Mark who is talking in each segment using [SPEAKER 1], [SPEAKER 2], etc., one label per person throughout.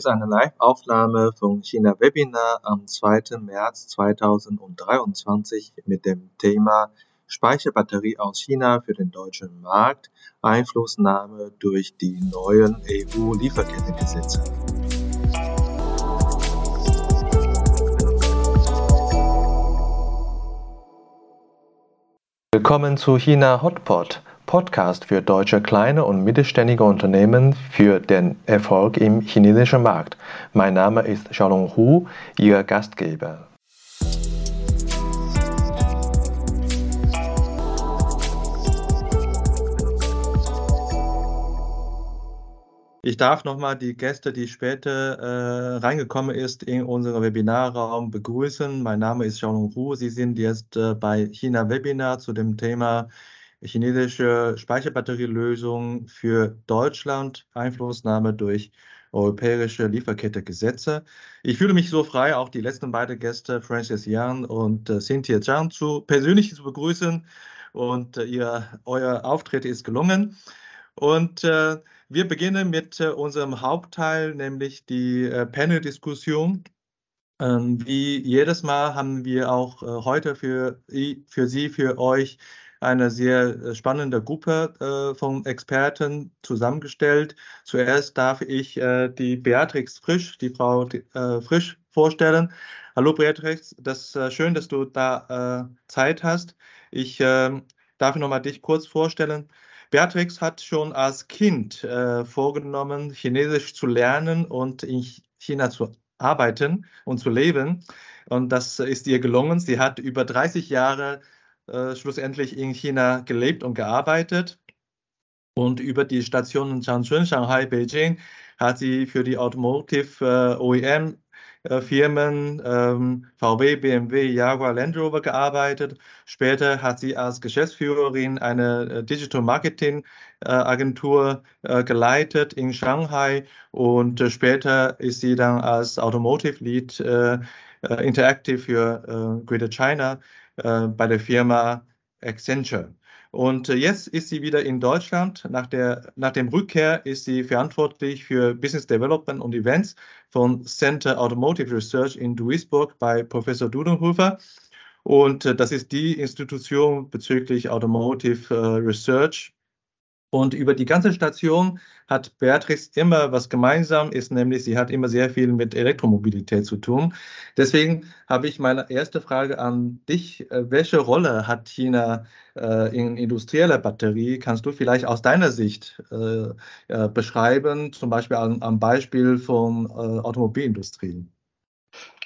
[SPEAKER 1] ist eine Live-Aufnahme von China Webinar am 2. März 2023 mit dem Thema Speicherbatterie aus China für den deutschen Markt, Einflussnahme durch die neuen EU-Lieferkettengesetze. Willkommen zu China Hotpot Podcast für deutsche kleine und mittelständige Unternehmen für den Erfolg im chinesischen Markt. Mein Name ist Xiaolong Hu, Ihr Gastgeber. Ich darf nochmal die Gäste, die später äh, reingekommen ist, in unseren Webinarraum begrüßen. Mein Name ist Xiaolong Hu. Sie sind jetzt äh, bei China Webinar zu dem Thema chinesische Speicherbatterielösung für Deutschland, Einflussnahme durch europäische Lieferkettegesetze. Ich fühle mich so frei, auch die letzten beiden Gäste, Francis Yang und äh, Cynthia Zhang, zu persönlich zu begrüßen. Und äh, ihr, euer Auftritt ist gelungen. Und äh, wir beginnen mit äh, unserem Hauptteil, nämlich die äh, Panel-Diskussion. Ähm, wie jedes Mal haben wir auch äh, heute für, für Sie, für euch eine sehr äh, spannende Gruppe äh, von Experten zusammengestellt. Zuerst darf ich äh, die Beatrix Frisch, die Frau äh, Frisch vorstellen. Hallo Beatrix, das ist äh, schön, dass du da äh, Zeit hast. Ich ähm, darf noch mal dich kurz vorstellen. Beatrix hat schon als Kind vorgenommen, Chinesisch zu lernen und in China zu arbeiten und zu leben. Und das ist ihr gelungen. Sie hat über 30 Jahre äh, schlussendlich in China gelebt und gearbeitet. Und über die Stationen Changchun, Shanghai, Beijing hat sie für die Automotive äh, OEM äh, Firmen ähm, VW, BMW, Jaguar, Land Rover gearbeitet. Später hat sie als Geschäftsführerin eine äh, Digital Marketing äh, Agentur äh, geleitet in Shanghai und äh, später ist sie dann als Automotive Lead Interactive für Greater China äh, bei der Firma Accenture. Und äh, jetzt ist sie wieder in Deutschland. Nach, der, nach dem Rückkehr ist sie verantwortlich für Business Development und Events von Center Automotive Research in Duisburg bei Professor Dudenhofer. Und äh, das ist die Institution bezüglich Automotive Research und über die ganze Station hat Beatrix immer was gemeinsam, ist nämlich, sie hat immer sehr viel mit Elektromobilität zu tun. Deswegen habe ich meine erste Frage an dich. Äh, welche Rolle hat China äh, in industrieller Batterie? Kannst du vielleicht aus deiner Sicht äh, äh, beschreiben, zum Beispiel am, am Beispiel von äh, Automobilindustrie?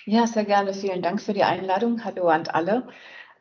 [SPEAKER 2] Ja, sehr gerne. Vielen Dank für die Einladung. Hallo an alle.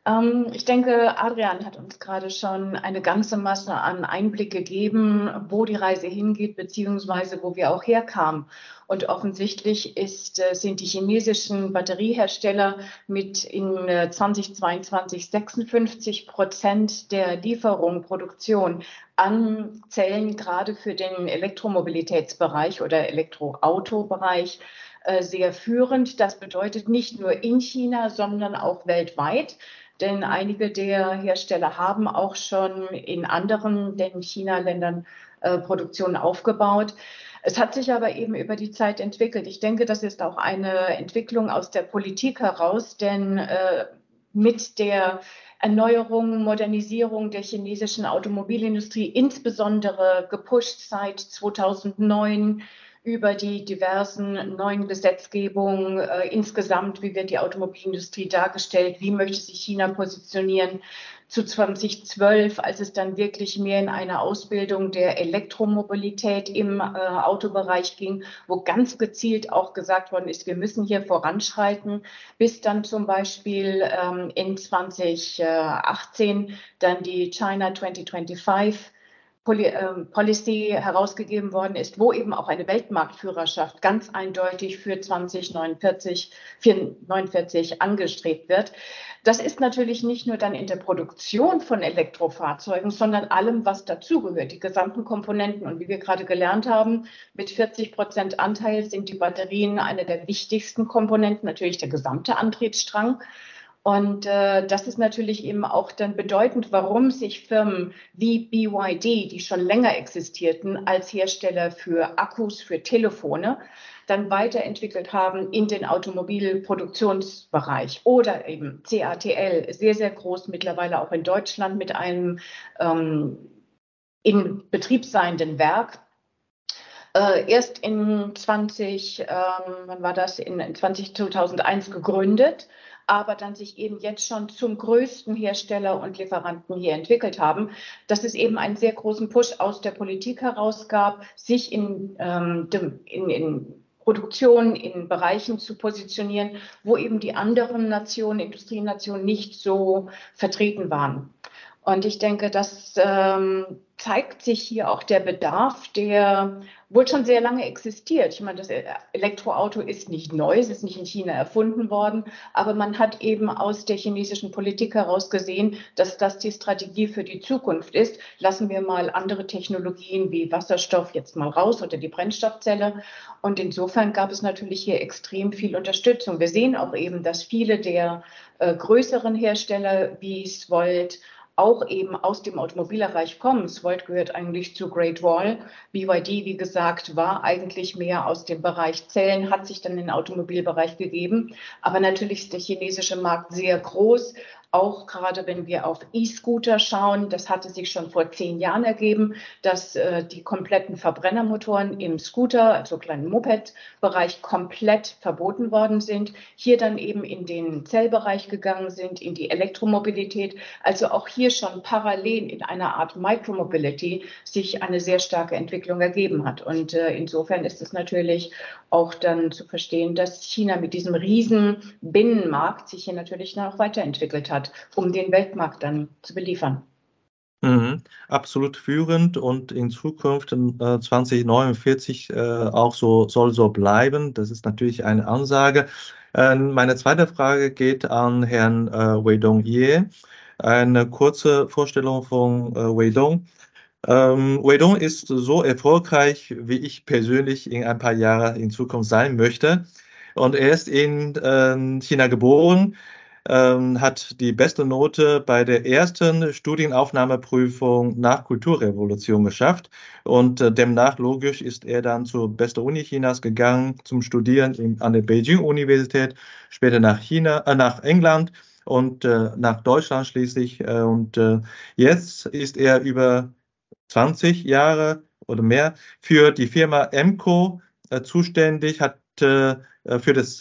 [SPEAKER 2] Ähm, ich denke, Adrian hat uns gerade schon eine ganze Masse an Einblick gegeben, wo die Reise hingeht, beziehungsweise wo wir auch herkamen. Und offensichtlich ist, äh, sind die chinesischen Batteriehersteller mit in 2022 äh, 56 Prozent der Lieferung, Produktion an Zellen gerade für den Elektromobilitätsbereich oder Elektroautobereich äh, sehr führend. Das bedeutet nicht nur in China, sondern auch weltweit denn einige der Hersteller haben auch schon in anderen, denn China-Ländern, äh, Produktionen aufgebaut. Es hat sich aber eben über die Zeit entwickelt. Ich denke, das ist auch eine Entwicklung aus der Politik heraus, denn äh, mit der Erneuerung, Modernisierung der chinesischen Automobilindustrie, insbesondere gepusht seit 2009 über die diversen neuen Gesetzgebungen äh, insgesamt, wie wird die Automobilindustrie dargestellt, wie möchte sich China positionieren. Zu 2012, als es dann wirklich mehr in eine Ausbildung der Elektromobilität im äh, Autobereich ging, wo ganz gezielt auch gesagt worden ist, wir müssen hier voranschreiten, bis dann zum Beispiel ähm, in 2018 dann die China 2025 ähm, Policy herausgegeben worden ist, wo eben auch eine Weltmarktführerschaft ganz eindeutig für 2049 49 angestrebt wird. Das ist natürlich nicht nur dann in der Produktion von Elektrofahrzeugen, sondern allem, was dazugehört, die gesamten Komponenten. Und wie wir gerade gelernt haben, mit 40 Prozent Anteil sind die Batterien eine der wichtigsten Komponenten, natürlich der gesamte Antriebsstrang. Und äh, das ist natürlich eben auch dann bedeutend, warum sich Firmen wie BYD, die schon länger existierten als Hersteller für Akkus für Telefone, dann weiterentwickelt haben in den Automobilproduktionsbereich oder eben CATL, sehr, sehr groß mittlerweile auch in Deutschland mit einem ähm, in Betrieb seienden Werk. Äh, erst in 20, ähm, wann war das, in 20, 2001 gegründet aber dann sich eben jetzt schon zum größten Hersteller und Lieferanten hier entwickelt haben, dass es eben einen sehr großen Push aus der Politik heraus gab, sich in, ähm, in, in Produktion in Bereichen zu positionieren, wo eben die anderen Nationen, Industrienationen nicht so vertreten waren. Und ich denke, das ähm, zeigt sich hier auch der Bedarf, der wohl schon sehr lange existiert. Ich meine, das Elektroauto ist nicht neu, es ist nicht in China erfunden worden, aber man hat eben aus der chinesischen Politik heraus gesehen, dass das die Strategie für die Zukunft ist. Lassen wir mal andere Technologien wie Wasserstoff jetzt mal raus oder die Brennstoffzelle. Und insofern gab es natürlich hier extrem viel Unterstützung. Wir sehen auch eben, dass viele der äh, größeren Hersteller wie Svolt, auch eben aus dem Automobilbereich kommen. Svolt gehört eigentlich zu Great Wall. BYD, wie gesagt, war eigentlich mehr aus dem Bereich Zellen, hat sich dann in den Automobilbereich gegeben. Aber natürlich ist der chinesische Markt sehr groß auch gerade wenn wir auf E-Scooter schauen, das hatte sich schon vor zehn Jahren ergeben, dass äh, die kompletten Verbrennermotoren im Scooter, also kleinen Moped-Bereich, komplett verboten worden sind. Hier dann eben in den Zellbereich gegangen sind, in die Elektromobilität. Also auch hier schon parallel in einer Art Micromobility sich eine sehr starke Entwicklung ergeben hat. Und äh, insofern ist es natürlich auch dann zu verstehen, dass China mit diesem riesen Binnenmarkt sich hier natürlich noch weiterentwickelt hat hat, um den Weltmarkt dann zu beliefern.
[SPEAKER 1] Mhm, absolut führend und in Zukunft äh, 2049 äh, auch so soll so bleiben. Das ist natürlich eine Ansage. Äh, meine zweite Frage geht an Herrn äh, Weidong Ye. Eine kurze Vorstellung von äh, Weidong. Ähm, Weidong ist so erfolgreich, wie ich persönlich in ein paar Jahren in Zukunft sein möchte. Und er ist in äh, China geboren, ähm, hat die beste Note bei der ersten Studienaufnahmeprüfung nach Kulturrevolution geschafft. Und äh, demnach logisch ist er dann zur beste Uni Chinas gegangen zum Studieren in, an der Beijing-Universität, später nach China, äh, nach England und äh, nach Deutschland schließlich. Äh, und äh, jetzt ist er über 20 Jahre oder mehr für die Firma Emco äh, zuständig, hat für das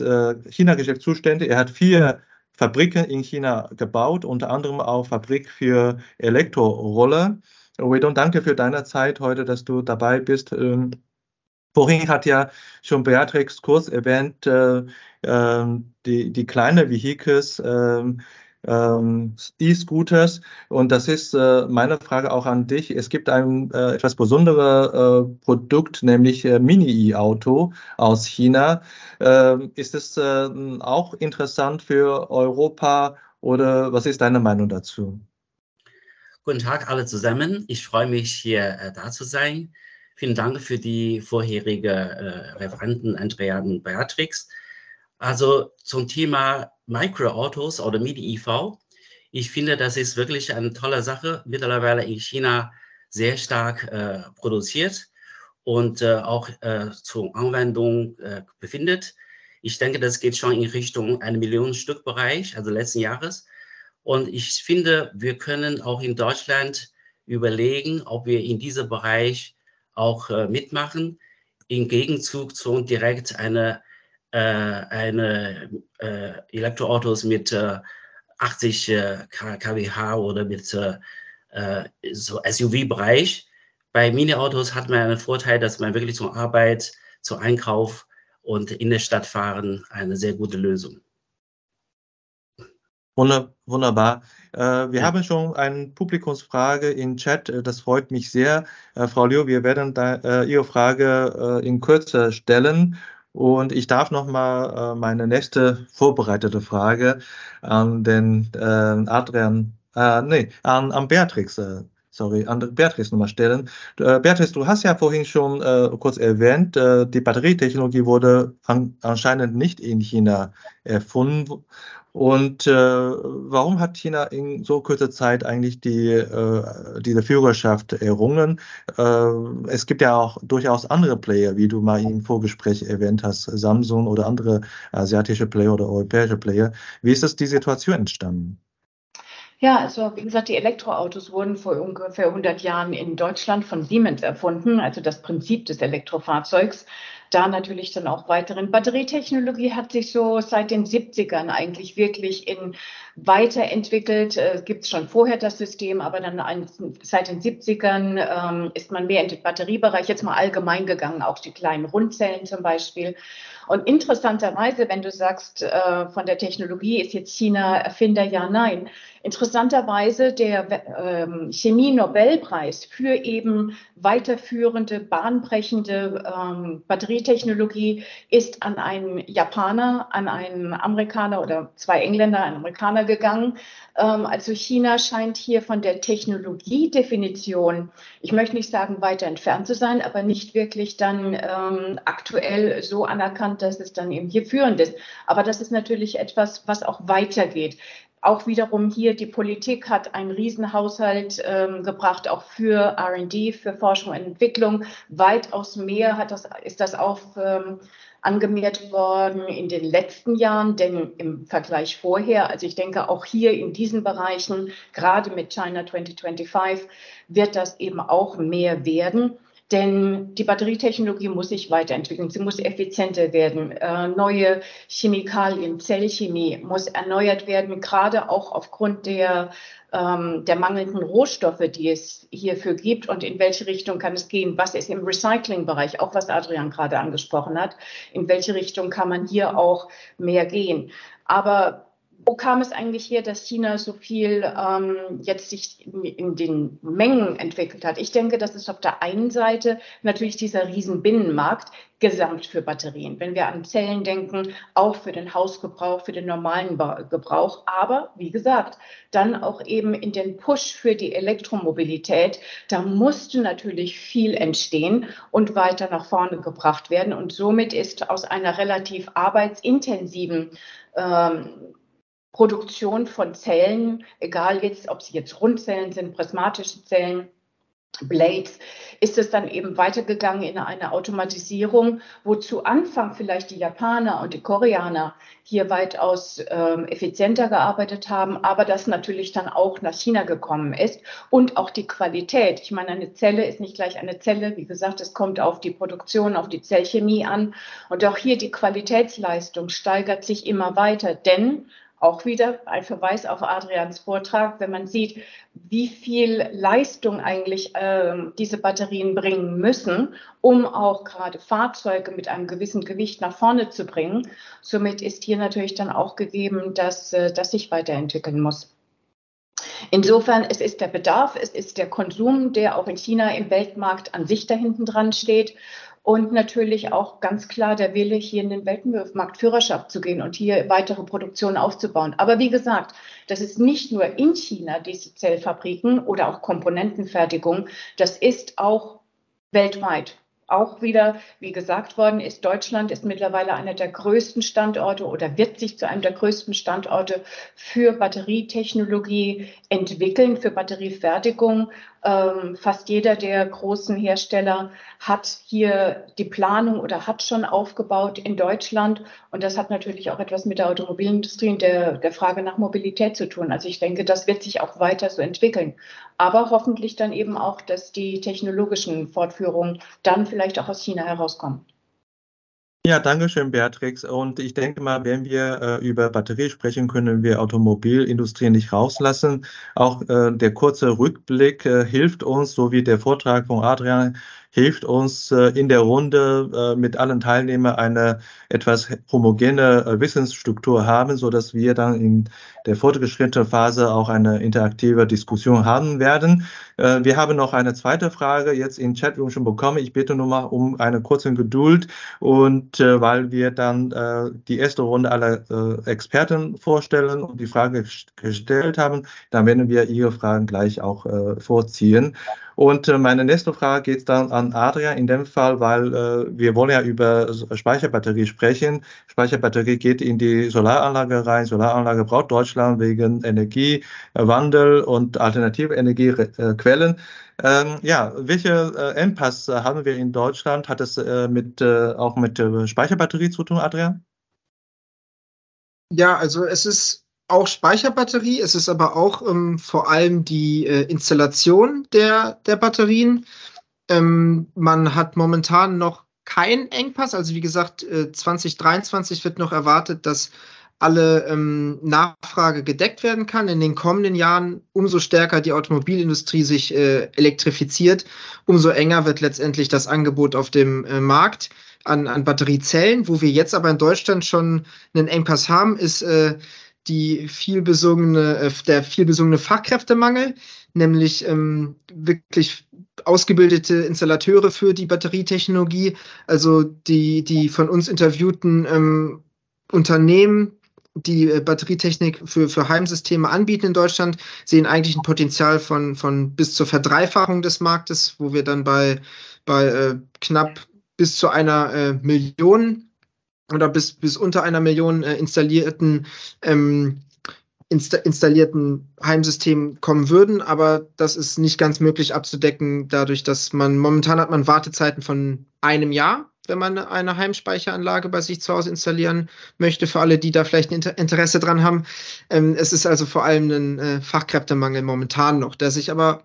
[SPEAKER 1] China-Geschäft zuständig. Er hat vier Fabriken in China gebaut, unter anderem auch Fabrik für Elektroroller. Wedon, danke für deine Zeit heute, dass du dabei bist. Ähm, vorhin hat ja schon Beatrix kurz erwähnt, äh, äh, die, die kleine Vehicles, äh, ähm, E-Scooters. Und das ist äh, meine Frage auch an dich. Es gibt ein äh, etwas besonderes äh, Produkt, nämlich äh, Mini-E-Auto aus China. Ähm, ist es äh, auch interessant für Europa oder was ist deine Meinung dazu?
[SPEAKER 3] Guten Tag alle zusammen. Ich freue mich, hier äh, da zu sein. Vielen Dank für die vorherige Referenten Andrea und Beatrix. Also zum Thema Microautos oder Mini-EV. Ich finde, das ist wirklich eine tolle Sache. Mittlerweile in China sehr stark äh, produziert und äh, auch äh, zur Anwendung äh, befindet. Ich denke, das geht schon in Richtung eine Million Stück Bereich, also letzten Jahres. Und ich finde, wir können auch in Deutschland überlegen, ob wir in diesem Bereich auch äh, mitmachen, im Gegenzug zu direkt eine äh, eine äh, Elektroautos mit 80 äh, kWh oder mit so SUV-Bereich. Bei Mini-Autos hat man einen Vorteil, dass man wirklich zur Arbeit, zum Einkauf und in der Stadt fahren eine sehr gute Lösung.
[SPEAKER 1] Wunderbar. wir ja. haben schon eine Publikumsfrage im Chat. Das freut mich sehr. Frau Liu, wir werden da, Ihre Frage in Kürze stellen. Und ich darf noch mal äh, meine nächste vorbereitete Frage an den äh, Adrian, äh, nee, an, an Beatrix äh, sorry, an Beatrice nochmal stellen. Äh, Beatrice, du hast ja vorhin schon äh, kurz erwähnt, äh, die Batterietechnologie wurde an, anscheinend nicht in China erfunden. Und äh, warum hat China in so kurzer Zeit eigentlich die, äh, diese Führerschaft errungen? Äh, es gibt ja auch durchaus andere Player, wie du mal im Vorgespräch erwähnt hast, Samsung oder andere asiatische Player oder europäische Player. Wie ist das die Situation entstanden?
[SPEAKER 2] Ja, also wie gesagt, die Elektroautos wurden vor ungefähr 100 Jahren in Deutschland von Siemens erfunden, also das Prinzip des Elektrofahrzeugs. Da natürlich dann auch weiteren. Batterietechnologie hat sich so seit den 70ern eigentlich wirklich in weiterentwickelt. Äh, Gibt es schon vorher das System, aber dann ein, seit den 70ern ähm, ist man mehr in den Batteriebereich jetzt mal allgemein gegangen, auch die kleinen Rundzellen zum Beispiel. Und interessanterweise, wenn du sagst, äh, von der Technologie ist jetzt China Erfinder, ja, nein. Interessanterweise der ähm, Chemie-Nobelpreis für eben weiterführende, bahnbrechende ähm, Batterietechnologie ist an einen Japaner, an einen Amerikaner oder zwei Engländer, einen Amerikaner gegangen. Ähm, also China scheint hier von der Technologiedefinition, ich möchte nicht sagen weiter entfernt zu sein, aber nicht wirklich dann ähm, aktuell so anerkannt, dass es dann eben hier führend ist. Aber das ist natürlich etwas, was auch weitergeht. Auch wiederum hier, die Politik hat einen Riesenhaushalt ähm, gebracht, auch für RD, für Forschung und Entwicklung. Weitaus mehr hat das, ist das auch ähm, angemehrt worden in den letzten Jahren, denn im Vergleich vorher, also ich denke auch hier in diesen Bereichen, gerade mit China 2025, wird das eben auch mehr werden. Denn die Batterietechnologie muss sich weiterentwickeln, sie muss effizienter werden. Äh, neue Chemikalien, Zellchemie muss erneuert werden, gerade auch aufgrund der, ähm, der mangelnden Rohstoffe, die es hierfür gibt und in welche Richtung kann es gehen. Was ist im Recyclingbereich, auch was Adrian gerade angesprochen hat, in welche Richtung kann man hier auch mehr gehen. Aber wo kam es eigentlich her, dass China so viel ähm, jetzt sich in, in, den Mengen entwickelt hat? Ich denke, das ist auf der einen Seite natürlich dieser Riesenbinnenmarkt gesamt für Batterien. Wenn wir an Zellen denken, auch für den Hausgebrauch, für den normalen Gebrauch, aber wie gesagt, dann auch eben in den Push für die Elektromobilität, da musste natürlich viel entstehen und weiter nach vorne gebracht werden. Und somit ist aus einer relativ arbeitsintensiven ähm, Produktion von Zellen, egal jetzt, ob sie jetzt Rundzellen sind, prismatische Zellen, Blades, ist es dann eben weitergegangen in eine Automatisierung, wo zu Anfang vielleicht die Japaner und die Koreaner hier weitaus ähm, effizienter gearbeitet haben, aber das natürlich dann auch nach China gekommen ist und auch die Qualität. Ich meine, eine Zelle ist nicht gleich eine Zelle. Wie gesagt, es kommt auf die Produktion, auf die Zellchemie an. Und auch hier die Qualitätsleistung steigert sich immer weiter, denn auch wieder ein Verweis auf Adrians Vortrag, wenn man sieht, wie viel Leistung eigentlich äh, diese Batterien bringen müssen, um auch gerade Fahrzeuge mit einem gewissen Gewicht nach vorne zu bringen. Somit ist hier natürlich dann auch gegeben, dass äh, das sich weiterentwickeln muss. Insofern, es ist der Bedarf, es ist der Konsum, der auch in China im Weltmarkt an sich da hinten dran steht und natürlich auch ganz klar der Wille, hier in den Weltmarkt zu gehen und hier weitere Produktion aufzubauen. Aber wie gesagt, das ist nicht nur in China diese Zellfabriken oder auch Komponentenfertigung, das ist auch weltweit auch wieder, wie gesagt worden ist, Deutschland ist mittlerweile einer der größten Standorte oder wird sich zu einem der größten Standorte für Batterietechnologie entwickeln, für Batteriefertigung. Ähm, fast jeder der großen Hersteller hat hier die Planung oder hat schon aufgebaut in Deutschland. Und das hat natürlich auch etwas mit der Automobilindustrie und der, der Frage nach Mobilität zu tun. Also ich denke, das wird sich auch weiter so entwickeln. Aber hoffentlich dann eben auch, dass die technologischen Fortführungen dann vielleicht auch aus China herauskommen.
[SPEAKER 1] Ja, danke schön, Beatrix. Und ich denke mal, wenn wir äh, über Batterie sprechen, können wir Automobilindustrie nicht rauslassen. Auch äh, der kurze Rückblick äh, hilft uns, so wie der Vortrag von Adrian hilft uns äh, in der Runde äh, mit allen Teilnehmern eine etwas homogene äh, Wissensstruktur haben, so dass wir dann in der fortgeschrittenen Phase auch eine interaktive Diskussion haben werden. Wir haben noch eine zweite Frage jetzt in Chatroom schon bekommen. Ich bitte nur mal um eine kurze Geduld und weil wir dann die erste Runde aller Experten vorstellen und die Frage gestellt haben, dann werden wir Ihre Fragen gleich auch vorziehen. Und äh, meine nächste Frage geht dann an Adrian in dem Fall, weil äh, wir wollen ja über Speicherbatterie sprechen. Speicherbatterie geht in die Solaranlage rein. Solaranlage braucht Deutschland wegen Energiewandel und alternative Energiequellen. Ähm, ja, welche äh, Engpässe haben wir in Deutschland? Hat es äh, mit, äh, auch mit Speicherbatterie zu tun, Adrian?
[SPEAKER 4] Ja, also es ist auch Speicherbatterie, es ist aber auch ähm, vor allem die äh, Installation der, der Batterien. Ähm, man hat momentan noch keinen Engpass. Also wie gesagt, äh, 2023 wird noch erwartet, dass alle ähm, Nachfrage gedeckt werden kann. In den kommenden Jahren, umso stärker die Automobilindustrie sich äh, elektrifiziert, umso enger wird letztendlich das Angebot auf dem äh, Markt an, an Batteriezellen. Wo wir jetzt aber in Deutschland schon einen Engpass haben, ist äh, die viel besungene, äh, der viel besungene Fachkräftemangel, nämlich ähm, wirklich ausgebildete Installateure für die Batterietechnologie. Also die, die von uns interviewten ähm, Unternehmen, die äh, Batterietechnik für, für Heimsysteme anbieten in Deutschland, sehen eigentlich ein Potenzial von, von bis zur Verdreifachung des Marktes, wo wir dann bei, bei äh, knapp bis zu einer äh, Million oder bis, bis unter einer Million äh, installierten ähm, insta installierten Heimsystemen kommen würden, aber das ist nicht ganz möglich abzudecken, dadurch, dass man momentan hat man Wartezeiten von einem Jahr, wenn man eine Heimspeicheranlage bei sich zu Hause installieren möchte, für alle, die da vielleicht ein Interesse dran haben. Ähm, es ist also vor allem ein äh, Fachkräftemangel momentan noch, der sich aber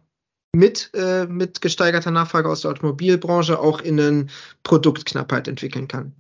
[SPEAKER 4] mit, äh, mit gesteigerter Nachfrage aus der Automobilbranche auch in eine Produktknappheit entwickeln kann.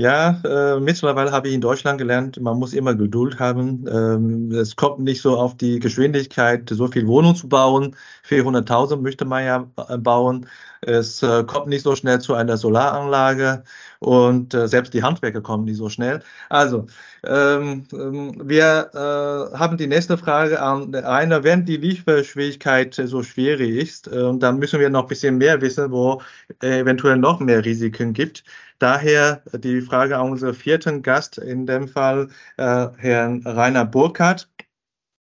[SPEAKER 1] Ja, äh, mittlerweile habe ich in Deutschland gelernt, man muss immer Geduld haben. Ähm, es kommt nicht so auf die Geschwindigkeit, so viel Wohnung zu bauen. 400.000 möchte man ja äh, bauen. Es äh, kommt nicht so schnell zu einer Solaranlage und äh, selbst die Handwerker kommen nicht so schnell. Also, ähm, ähm wir äh, haben die nächste Frage an Rainer. Wenn die Lieferschwierigkeit so schwierig ist, äh, dann müssen wir noch ein bisschen mehr wissen, wo eventuell noch mehr Risiken gibt. Daher die Frage an unseren vierten Gast, in dem Fall äh, Herrn Rainer Burkhardt.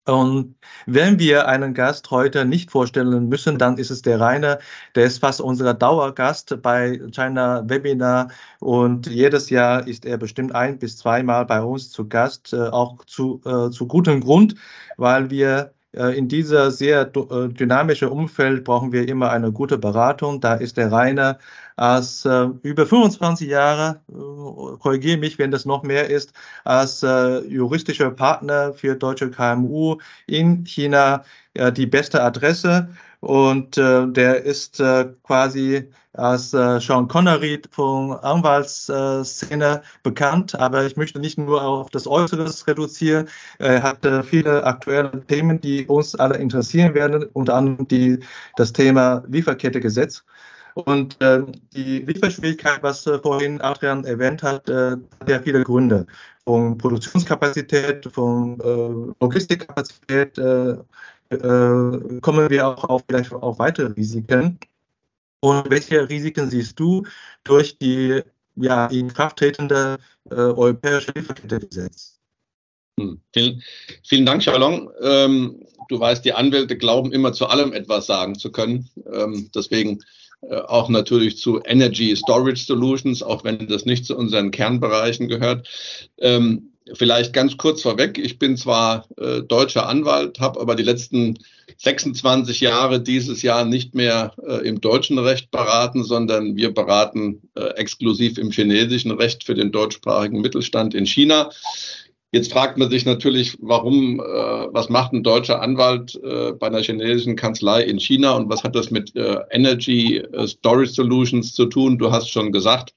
[SPEAKER 1] Und wenn wir einen Gast heute nicht vorstellen müssen, dann ist es der Rainer, der ist fast unser Dauergast bei China Webinar und jedes Jahr ist er bestimmt ein bis zweimal bei uns zu Gast, äh, auch zu, äh, zu gutem Grund, weil wir äh, in dieser sehr äh, dynamischen Umfeld brauchen wir immer eine gute Beratung. Da ist der Rainer als äh, über 25 Jahre, korrigiere mich, wenn das noch mehr ist, als äh, juristischer Partner für deutsche KMU in China äh, die beste Adresse. Und äh, der ist äh, quasi als äh, Sean Connery von Anwaltsszene bekannt, aber ich möchte nicht nur auf das Äußeres reduzieren. Er hat äh, viele aktuelle Themen, die uns alle interessieren werden, unter anderem die, das Thema Lieferkettegesetz. Und äh, die Lieferschwierigkeit, was äh, vorhin Adrian erwähnt hat, äh, hat ja viele Gründe. Von Produktionskapazität, von äh, Logistikkapazität äh, äh, kommen wir auch auf vielleicht auf weitere Risiken. Und welche Risiken siehst du durch die ja, in Kraft tretende äh, europäische Lieferkettegesetz?
[SPEAKER 5] Hm. Vielen, vielen Dank, Charlon. Ähm, du weißt, die Anwälte glauben immer zu allem etwas sagen zu können. Ähm, deswegen auch natürlich zu Energy Storage Solutions, auch wenn das nicht zu unseren Kernbereichen gehört. Ähm, vielleicht ganz kurz vorweg, ich bin zwar äh, deutscher Anwalt, habe aber die letzten 26 Jahre dieses Jahr nicht mehr äh, im deutschen Recht beraten, sondern wir beraten äh, exklusiv im chinesischen Recht für den deutschsprachigen Mittelstand in China. Jetzt fragt man sich natürlich, warum, äh, was macht ein deutscher Anwalt äh, bei einer chinesischen Kanzlei in China und was hat das mit äh, Energy äh, Storage Solutions zu tun? Du hast schon gesagt,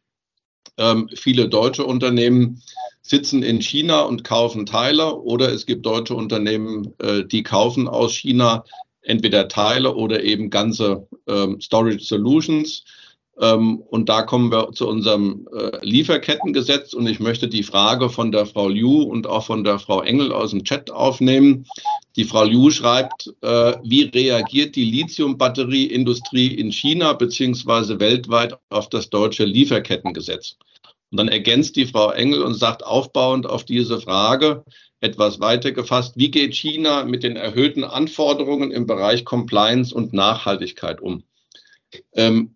[SPEAKER 5] ähm, viele deutsche Unternehmen sitzen in China und kaufen Teile oder es gibt deutsche Unternehmen, äh, die kaufen aus China entweder Teile oder eben ganze ähm, Storage Solutions. Ähm, und da kommen wir zu unserem äh, Lieferkettengesetz. Und ich möchte die Frage von der Frau Liu und auch von der Frau Engel aus dem Chat aufnehmen. Die Frau Liu schreibt, äh, wie reagiert die Lithiumbatterieindustrie in China beziehungsweise weltweit auf das deutsche Lieferkettengesetz? Und dann ergänzt die Frau Engel und sagt aufbauend auf diese Frage etwas weiter gefasst, wie geht China mit den erhöhten Anforderungen im Bereich Compliance und Nachhaltigkeit um? Ähm,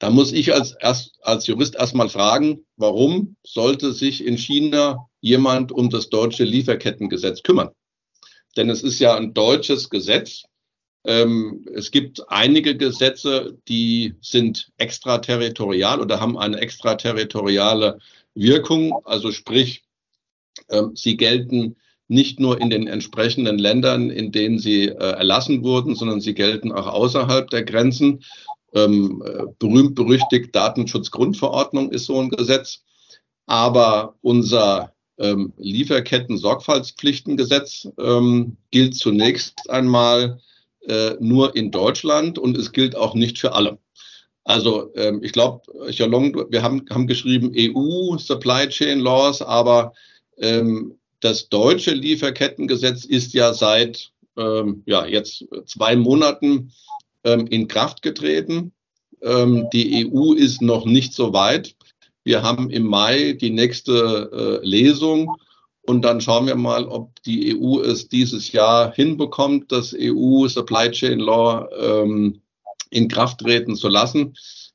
[SPEAKER 5] da muss ich als, erst, als Jurist erstmal fragen, warum sollte sich in China jemand um das deutsche Lieferkettengesetz kümmern? Denn es ist ja ein deutsches Gesetz. Ähm, es gibt einige Gesetze, die sind extraterritorial oder haben eine extraterritoriale Wirkung. Also sprich, ähm, sie gelten nicht nur in den entsprechenden Ländern, in denen sie äh, erlassen wurden, sondern sie gelten auch außerhalb der Grenzen ähm, berühmt berüchtigt Datenschutzgrundverordnung ist so ein Gesetz. Aber unser ähm, Lieferketten-Sorgfaltspflichtengesetz ähm, gilt zunächst einmal äh, nur in Deutschland und es gilt auch nicht für alle. Also ähm, ich glaube, wir haben, haben geschrieben EU Supply Chain Laws, aber ähm, das deutsche Lieferkettengesetz ist ja seit ähm, ja, jetzt zwei Monaten ähm, in Kraft getreten. Ähm, die EU ist noch nicht so weit. Wir haben im Mai die nächste äh, Lesung und dann schauen wir mal, ob die EU es dieses Jahr hinbekommt, das EU Supply Chain Law ähm, in Kraft treten zu lassen.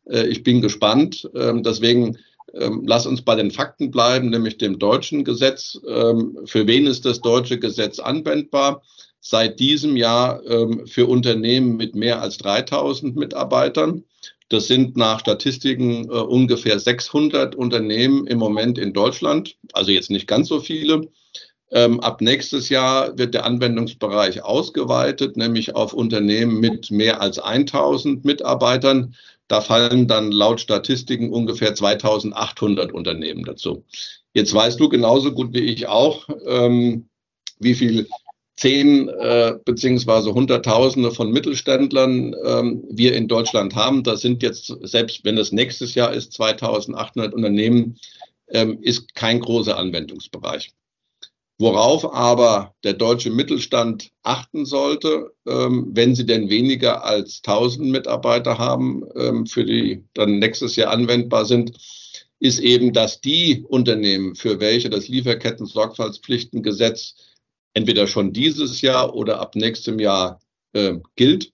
[SPEAKER 5] Äh, ich bin gespannt. Ähm, deswegen ähm, lass uns bei den Fakten bleiben, nämlich dem deutschen Gesetz. Ähm, für wen ist das deutsche Gesetz anwendbar? Seit diesem Jahr ähm, für Unternehmen mit mehr als 3000 Mitarbeitern. Das sind nach Statistiken äh, ungefähr 600 Unternehmen im Moment in Deutschland, also jetzt nicht ganz so viele. Ähm, ab nächstes Jahr wird der Anwendungsbereich ausgeweitet, nämlich auf Unternehmen mit mehr als 1000 Mitarbeitern. Da fallen dann laut Statistiken ungefähr 2800 Unternehmen dazu. Jetzt weißt du genauso gut wie ich auch, ähm, wie viel zehn äh, beziehungsweise Hunderttausende von Mittelständlern ähm, wir in Deutschland haben. Das sind jetzt, selbst wenn es nächstes Jahr ist, 2800 Unternehmen, ähm, ist kein großer Anwendungsbereich. Worauf aber der deutsche Mittelstand achten sollte, ähm, wenn sie denn weniger als 1000 Mitarbeiter haben, ähm, für die dann nächstes Jahr anwendbar sind, ist eben, dass die Unternehmen, für welche das Lieferketten-Sorgfaltspflichtengesetz entweder schon dieses Jahr oder ab nächstem Jahr äh, gilt,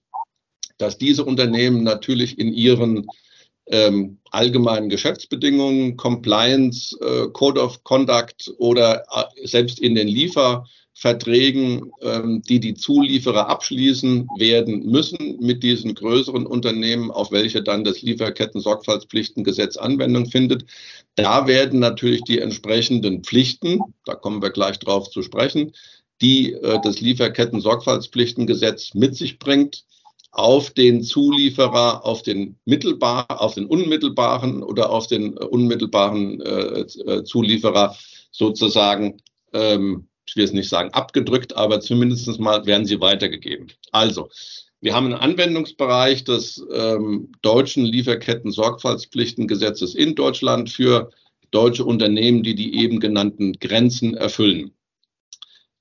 [SPEAKER 5] dass diese Unternehmen natürlich in ihren ähm, allgemeinen Geschäftsbedingungen, Compliance, äh, Code of Conduct oder äh, selbst in den Lieferverträgen, ähm, die die Zulieferer abschließen werden müssen mit diesen größeren Unternehmen, auf welche dann das Lieferketten-Sorgfaltspflichtengesetz Anwendung findet. Da werden natürlich die entsprechenden Pflichten, da kommen wir gleich drauf zu sprechen, die äh, das Lieferketten-Sorgfaltspflichtengesetz mit sich bringt, auf den Zulieferer, auf den mittelbar, auf den unmittelbaren oder auf den äh, unmittelbaren äh, äh, Zulieferer sozusagen, ähm, ich will es nicht sagen abgedrückt, aber zumindest mal werden sie weitergegeben. Also, wir haben einen Anwendungsbereich des ähm, deutschen Lieferketten-Sorgfaltspflichtengesetzes in Deutschland für deutsche Unternehmen, die die eben genannten Grenzen erfüllen.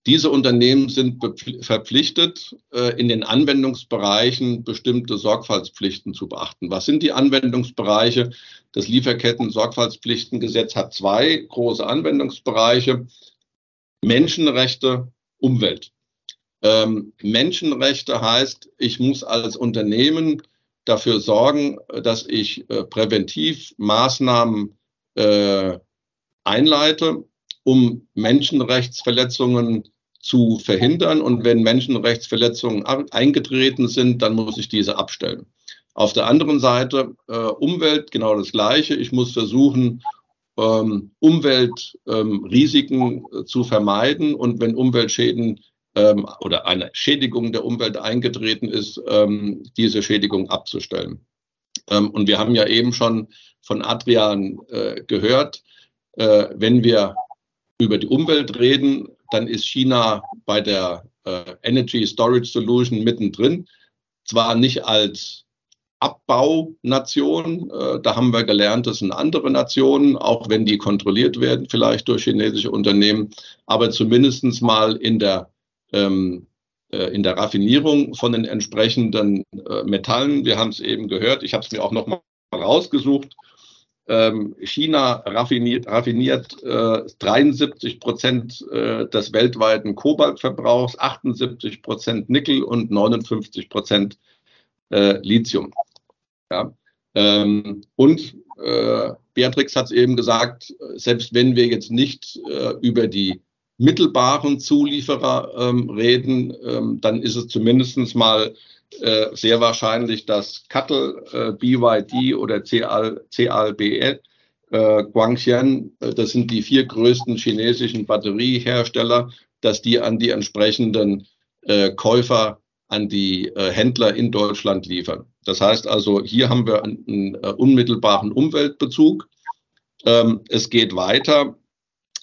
[SPEAKER 5] Diese Unternehmen sind verpflichtet, äh, in den Anwendungsbereichen bestimmte Sorgfaltspflichten zu beachten. Was sind die Anwendungsbereiche? Das Lieferketten-Sorgfaltspflichtengesetz hat zwei große Anwendungsbereiche. Menschenrechte, Umwelt. Ähm, Menschenrechte heißt, ich muss als Unternehmen dafür sorgen, dass ich äh, präventiv Maßnahmen äh, einleite, um Menschenrechtsverletzungen zu verhindern. Und wenn Menschenrechtsverletzungen eingetreten sind, dann muss ich diese abstellen. Auf der anderen Seite äh, Umwelt, genau das Gleiche. Ich muss versuchen, ähm, Umweltrisiken ähm, äh, zu vermeiden. Und wenn Umweltschäden ähm, oder eine Schädigung der Umwelt eingetreten ist, ähm, diese Schädigung abzustellen. Ähm, und wir haben ja eben schon von Adrian äh, gehört, äh, wenn wir über die Umwelt reden, dann ist China bei der äh, Energy Storage Solution mittendrin. Zwar nicht als Abbaunation, äh, da haben wir gelernt, das sind andere Nationen, auch wenn die kontrolliert werden, vielleicht durch chinesische Unternehmen, aber zumindest mal in der, ähm, äh, in der Raffinierung von den entsprechenden äh, Metallen. Wir haben es eben gehört, ich habe es mir auch noch mal rausgesucht. Ähm, China raffiniert, raffiniert äh, 73 Prozent äh, des weltweiten Kobaltverbrauchs, 78 Prozent Nickel und 59 Prozent äh, Lithium. Ja? Ähm, und äh, Beatrix hat es eben gesagt, selbst wenn wir jetzt nicht äh, über die mittelbaren Zulieferer ähm, reden, ähm, dann ist es zumindest mal äh, sehr wahrscheinlich, dass Cattle, äh, BYD oder CAL, CALBL, äh, Guangxian, äh, das sind die vier größten chinesischen Batteriehersteller, dass die an die entsprechenden äh, Käufer, an die Händler in Deutschland liefern. Das heißt also, hier haben wir einen, einen unmittelbaren Umweltbezug. Ähm, es geht weiter.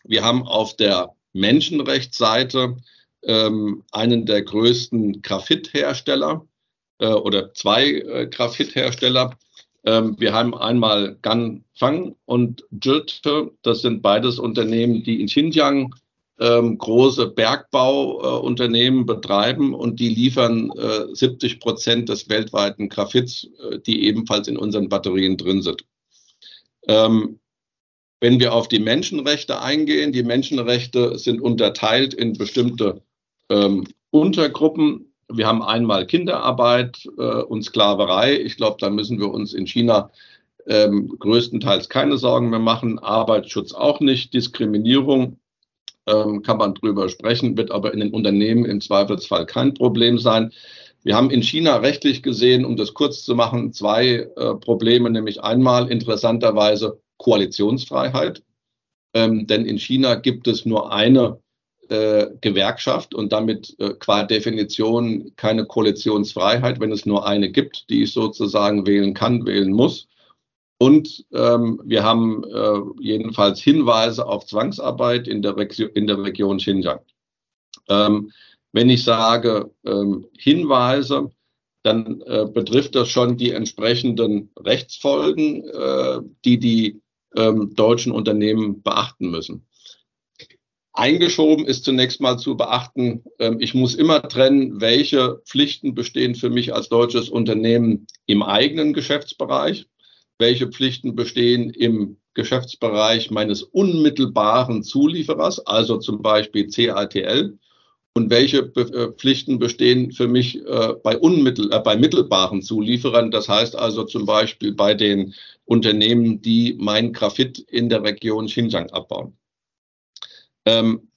[SPEAKER 5] Wir haben auf der Menschenrechtsseite ähm, einen der größten Graphithersteller äh, oder zwei äh, Graphithersteller. Ähm, wir haben einmal Ganfang und Jilte. Das sind beides Unternehmen, die in Xinjiang ähm, große Bergbauunternehmen äh, betreiben und die liefern äh, 70 Prozent des weltweiten Graphits, äh, die ebenfalls in unseren Batterien drin sind. Ähm, wenn wir auf die Menschenrechte eingehen, die Menschenrechte sind unterteilt in bestimmte ähm, Untergruppen. Wir haben einmal Kinderarbeit äh, und Sklaverei. Ich glaube, da müssen wir uns in China ähm, größtenteils keine Sorgen mehr machen. Arbeitsschutz auch nicht. Diskriminierung ähm, kann man drüber sprechen, wird aber in den Unternehmen im Zweifelsfall kein Problem sein. Wir haben in China rechtlich gesehen, um das kurz zu machen, zwei äh, Probleme, nämlich einmal interessanterweise Koalitionsfreiheit, ähm, denn in China gibt es nur eine äh, Gewerkschaft und damit äh, qua Definition keine Koalitionsfreiheit, wenn es nur eine gibt, die ich sozusagen wählen kann, wählen muss. Und ähm, wir haben äh, jedenfalls Hinweise auf Zwangsarbeit in der, Region, in der Region Xinjiang. Ähm, wenn ich sage ähm, Hinweise, dann äh, betrifft das schon die entsprechenden Rechtsfolgen, äh, die die ähm, deutschen Unternehmen beachten müssen. Eingeschoben ist zunächst mal zu beachten, ähm, ich muss immer trennen, welche Pflichten bestehen für mich als deutsches Unternehmen im eigenen Geschäftsbereich welche Pflichten bestehen im Geschäftsbereich meines unmittelbaren Zulieferers, also zum Beispiel CATL, und welche äh, Pflichten bestehen für mich äh, bei, unmittel, äh, bei mittelbaren Zulieferern, das heißt also zum Beispiel bei den Unternehmen, die mein Graphit in der Region Xinjiang abbauen. Ähm,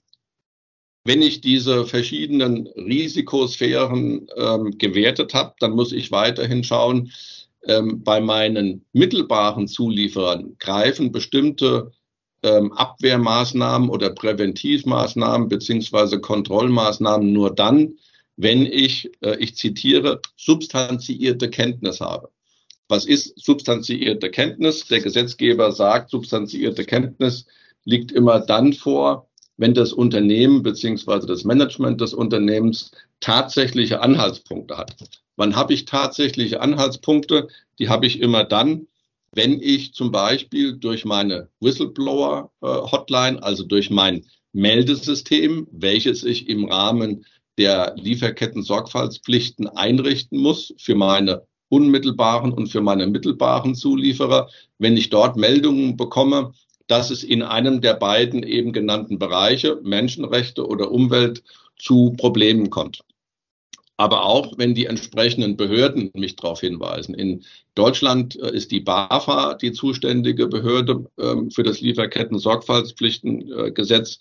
[SPEAKER 5] wenn ich diese verschiedenen Risikosphären ähm, gewertet habe, dann muss ich weiterhin schauen, ähm, bei meinen mittelbaren Zulieferern greifen bestimmte ähm, Abwehrmaßnahmen oder Präventivmaßnahmen beziehungsweise Kontrollmaßnahmen nur dann, wenn ich, äh, ich zitiere, substanziierte Kenntnis habe. Was ist substanziierte Kenntnis? Der Gesetzgeber sagt, substanziierte Kenntnis liegt immer dann vor, wenn das Unternehmen beziehungsweise das Management des Unternehmens tatsächliche Anhaltspunkte hat. Wann habe ich tatsächliche Anhaltspunkte? Die habe ich immer dann, wenn ich zum Beispiel durch meine Whistleblower-Hotline, äh, also durch mein Meldesystem, welches ich im Rahmen der Lieferketten-Sorgfaltspflichten einrichten muss für meine unmittelbaren und für meine mittelbaren Zulieferer, wenn ich dort Meldungen bekomme, dass es in einem der beiden eben genannten Bereiche, Menschenrechte oder Umwelt, zu Problemen kommt aber auch wenn die entsprechenden Behörden mich darauf hinweisen. In Deutschland äh, ist die BAFA die zuständige Behörde ähm, für das Lieferketten-Sorgfaltspflichtengesetz.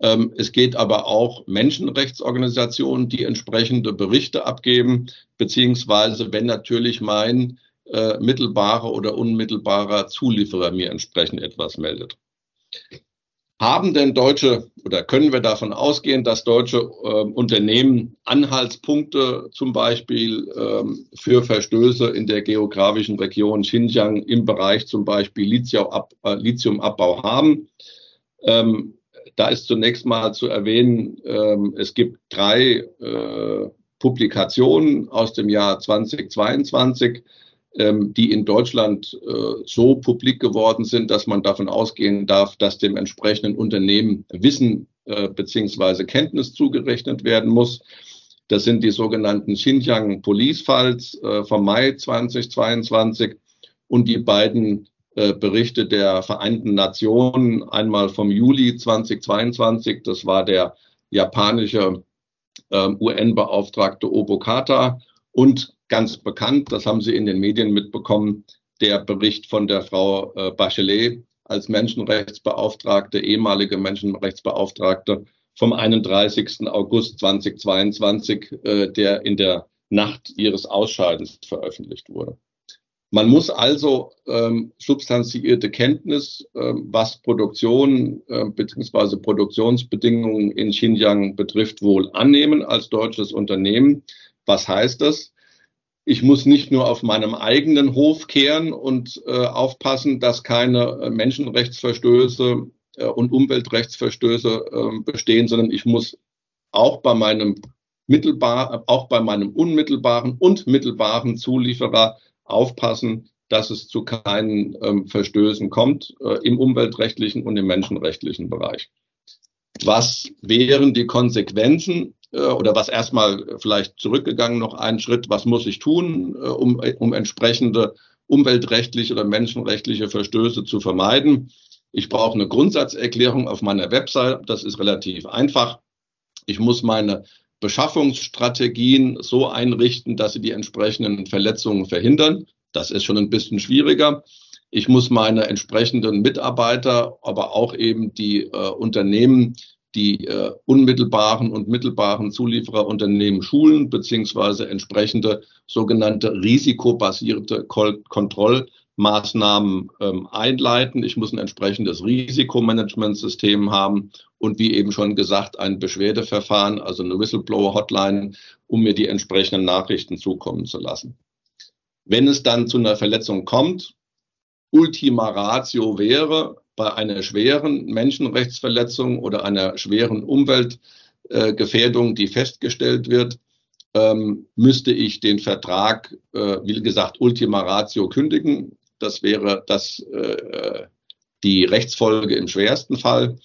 [SPEAKER 5] Ähm, es geht aber auch Menschenrechtsorganisationen, die entsprechende Berichte abgeben, beziehungsweise wenn natürlich mein äh, mittelbarer oder unmittelbarer Zulieferer mir entsprechend etwas meldet. Haben denn deutsche oder können wir davon ausgehen, dass deutsche äh, Unternehmen Anhaltspunkte zum Beispiel ähm, für Verstöße in der geografischen Region Xinjiang im Bereich zum Beispiel Lithiumabbau haben? Ähm, da ist zunächst mal zu erwähnen, ähm, es gibt drei äh, Publikationen aus dem Jahr 2022, ähm, die in Deutschland äh, so publik geworden sind, dass man davon ausgehen darf, dass dem entsprechenden Unternehmen Wissen äh, beziehungsweise Kenntnis zugerechnet werden muss. Das sind die sogenannten Xinjiang Police Files äh, vom Mai 2022 und die beiden Berichte der Vereinten Nationen, einmal vom Juli 2022, das war der japanische äh, UN-Beauftragte Obokata und ganz bekannt, das haben Sie in den Medien mitbekommen, der Bericht von der Frau äh, Bachelet als Menschenrechtsbeauftragte, ehemalige Menschenrechtsbeauftragte vom 31. August 2022, äh, der in der Nacht ihres Ausscheidens veröffentlicht wurde. Man muss also ähm, substanziierte Kenntnis, ähm, was Produktion äh, bzw. Produktionsbedingungen in Xinjiang betrifft, wohl annehmen als deutsches Unternehmen. Was heißt das? Ich muss nicht nur auf meinem eigenen Hof kehren und äh, aufpassen, dass keine äh, Menschenrechtsverstöße äh, und Umweltrechtsverstöße äh, bestehen, sondern ich muss auch bei meinem mittelbar, auch bei meinem unmittelbaren und mittelbaren Zulieferer aufpassen, dass es zu keinen ähm, Verstößen kommt äh, im umweltrechtlichen und im menschenrechtlichen Bereich. Was wären die Konsequenzen oder was erstmal vielleicht zurückgegangen noch einen Schritt, was muss ich tun, äh, um, um entsprechende umweltrechtliche oder menschenrechtliche Verstöße zu vermeiden? Ich brauche eine Grundsatzerklärung auf meiner Website. Das ist relativ einfach. Ich muss meine Beschaffungsstrategien so einrichten, dass sie die entsprechenden Verletzungen verhindern. Das ist schon ein bisschen schwieriger. Ich muss meine entsprechenden Mitarbeiter, aber auch eben die äh, Unternehmen, die äh, unmittelbaren und mittelbaren Zuliefererunternehmen schulen, beziehungsweise entsprechende sogenannte risikobasierte Kontroll Maßnahmen ähm, einleiten. Ich muss ein entsprechendes Risikomanagementsystem haben und wie eben schon gesagt, ein Beschwerdeverfahren, also eine Whistleblower-Hotline, um mir die entsprechenden Nachrichten zukommen zu lassen. Wenn es dann zu einer Verletzung kommt, Ultima Ratio wäre, bei einer schweren Menschenrechtsverletzung oder einer schweren Umweltgefährdung, die festgestellt wird, ähm, müsste ich den Vertrag, äh, wie gesagt, Ultima Ratio kündigen. Das wäre das, äh, die Rechtsfolge im schwersten Fall.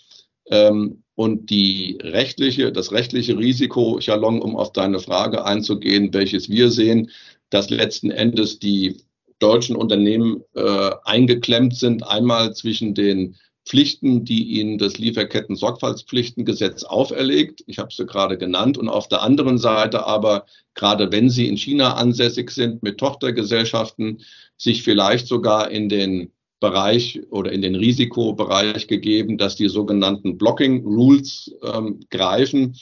[SPEAKER 5] Ähm, und die rechtliche, das rechtliche Risiko, Chalon, um auf deine Frage einzugehen, welches wir sehen, dass letzten Endes die deutschen Unternehmen äh, eingeklemmt sind, einmal zwischen den Pflichten, die ihnen das Lieferketten-Sorgfaltspflichtengesetz auferlegt. Ich habe sie gerade genannt. Und auf der anderen Seite aber, gerade wenn sie in China ansässig sind mit Tochtergesellschaften, sich vielleicht sogar in den Bereich oder in den Risikobereich gegeben, dass die sogenannten Blocking Rules ähm, greifen.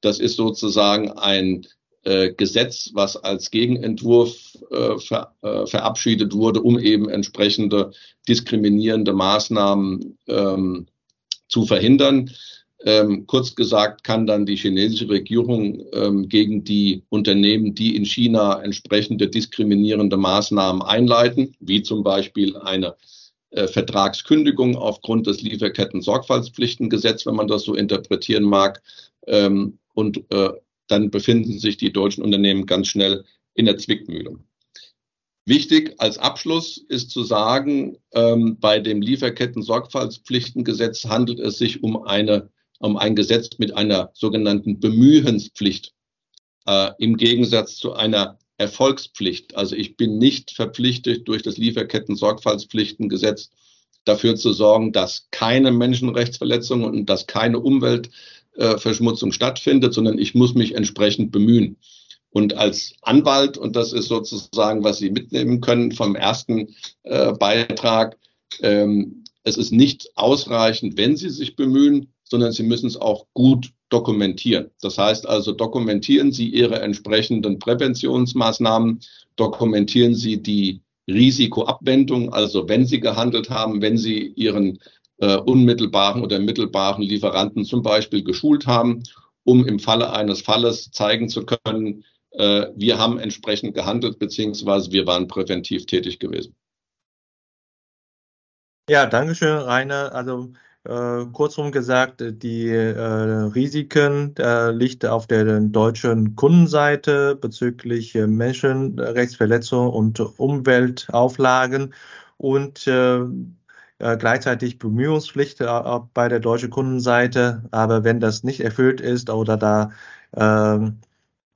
[SPEAKER 5] Das ist sozusagen ein äh, Gesetz, was als Gegenentwurf äh, ver, äh, verabschiedet wurde, um eben entsprechende diskriminierende Maßnahmen ähm, zu verhindern. Ähm, kurz gesagt kann dann die chinesische Regierung ähm, gegen die Unternehmen, die in China entsprechende diskriminierende Maßnahmen einleiten, wie zum Beispiel eine äh, Vertragskündigung aufgrund des Lieferketten-Sorgfaltspflichtengesetzes, wenn man das so interpretieren mag, ähm, und äh, dann befinden sich die deutschen Unternehmen ganz schnell in der Zwickmühle. Wichtig als Abschluss ist zu sagen, ähm, bei dem Lieferketten-Sorgfaltspflichtengesetz handelt es sich um, eine, um ein Gesetz mit einer sogenannten Bemühenspflicht äh, im Gegensatz zu einer Erfolgspflicht. Also ich bin nicht verpflichtet, durch das Lieferketten-Sorgfaltspflichtengesetz dafür zu sorgen, dass keine Menschenrechtsverletzungen und dass keine Umwelt äh, Verschmutzung stattfindet, sondern ich muss mich entsprechend bemühen. Und als Anwalt, und das ist sozusagen, was Sie mitnehmen können vom ersten äh, Beitrag, ähm, es ist nicht ausreichend, wenn Sie sich bemühen, sondern Sie müssen es auch gut dokumentieren. Das heißt also, dokumentieren Sie Ihre entsprechenden Präventionsmaßnahmen, dokumentieren Sie die Risikoabwendung, also wenn Sie gehandelt haben, wenn Sie Ihren äh, unmittelbaren oder mittelbaren Lieferanten zum Beispiel geschult haben, um im Falle eines Falles zeigen zu können, äh, wir haben entsprechend gehandelt, beziehungsweise wir waren präventiv tätig gewesen.
[SPEAKER 1] Ja, danke schön, Rainer. Also Äh, kurzum gesagt, die äh, Risiken äh, liegt auf der deutschen Kundenseite bezüglich äh, Menschenrechtsverletzungen und Umweltauflagen und äh, äh, gleichzeitig Bemühungspflicht bei der deutschen Kundenseite. Aber wenn das nicht erfüllt ist oder da ähm,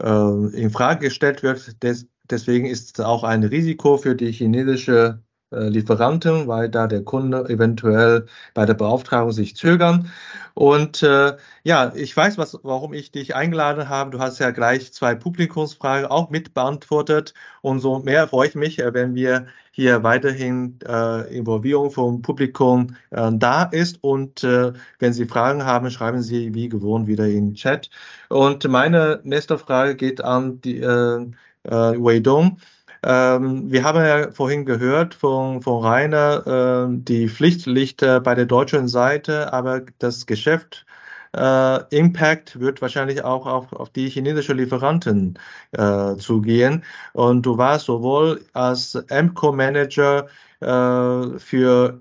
[SPEAKER 1] in Frage gestellt wird, des, deswegen ist es auch ein Risiko für die chinesische äh, Lieferanten, weil da der Kunde eventuell bei der Beauftragung sich zögern. Und äh, ja, ich weiß, was, warum ich dich eingeladen habe. Du hast ja gleich zwei Publikumsfragen auch mit beantwortet. Und so mehr freue ich mich, äh, wenn wir hier weiterhin äh, Involvierung vom Publikum äh, da ist. Und äh, wenn Sie Fragen haben, schreiben Sie wie gewohnt wieder in den Chat. Und meine nächste Frage geht an die äh, äh, Wei Dong. Ähm, wir haben ja vorhin gehört von, von Rainer, äh, die Pflicht liegt äh, bei der deutschen Seite, aber das Geschäft äh, Impact wird wahrscheinlich auch auf, auf die chinesischen Lieferanten äh, zugehen. Und du warst sowohl als MCO-Manager äh, für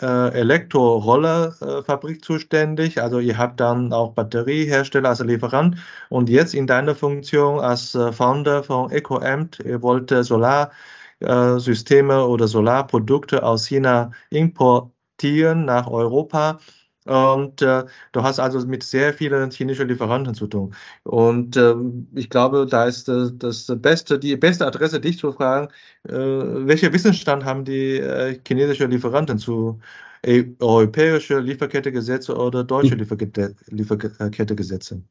[SPEAKER 1] äh, Elektrorollerfabrik äh, zuständig. Also ihr habt dann auch Batteriehersteller als Lieferant und jetzt in deiner Funktion als äh, Founder von EcoAmt, ihr wollt Solarsysteme oder Solarprodukte aus China importieren nach Europa. Und äh, du hast also mit sehr vielen chinesischen Lieferanten zu tun. Und äh, ich glaube, da ist äh, das beste, die beste Adresse, dich zu fragen, äh, welcher Wissensstand haben die äh, chinesischen Lieferanten zu äh, europäische Lieferkettegesetze oder deutsche Lieferkette, Lieferkettegesetze?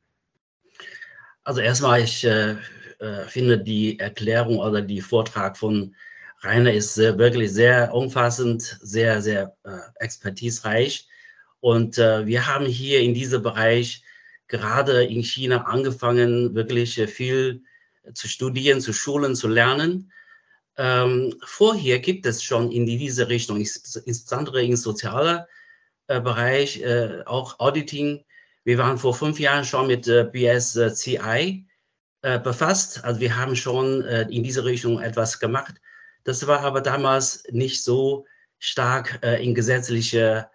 [SPEAKER 3] Also erstmal, ich äh, äh, finde die Erklärung oder die Vortrag von Rainer ist wirklich sehr umfassend, sehr, sehr äh, expertisereich. Und äh, wir haben hier in diesem Bereich gerade in China angefangen, wirklich äh, viel zu studieren, zu schulen, zu lernen. Ähm, vorher gibt es schon in diese Richtung, insbesondere im sozialen äh, Bereich, äh, auch Auditing. Wir waren vor fünf Jahren schon mit äh, BSCI äh, befasst. Also wir haben schon äh, in diese Richtung etwas gemacht. Das war aber damals nicht so stark äh, in gesetzliche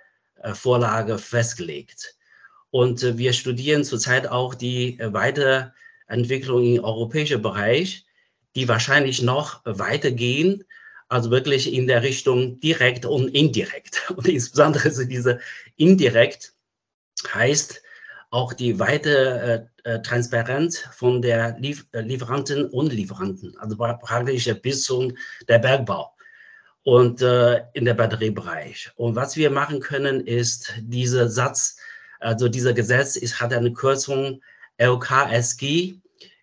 [SPEAKER 3] Vorlage festgelegt. Und äh, wir studieren zurzeit auch die äh, Weiterentwicklung im europäischen Bereich, die wahrscheinlich noch weitergehen, also wirklich in der Richtung direkt und indirekt. Und insbesondere so diese indirekt heißt auch die weite äh, Transparenz von der Lief Lieferanten und Lieferanten, also praktisch bis zum der Bergbau und äh, in der Batteriebereich. Und was wir machen können, ist dieser Satz, also dieser Gesetz ist, hat eine Kürzung LKSG.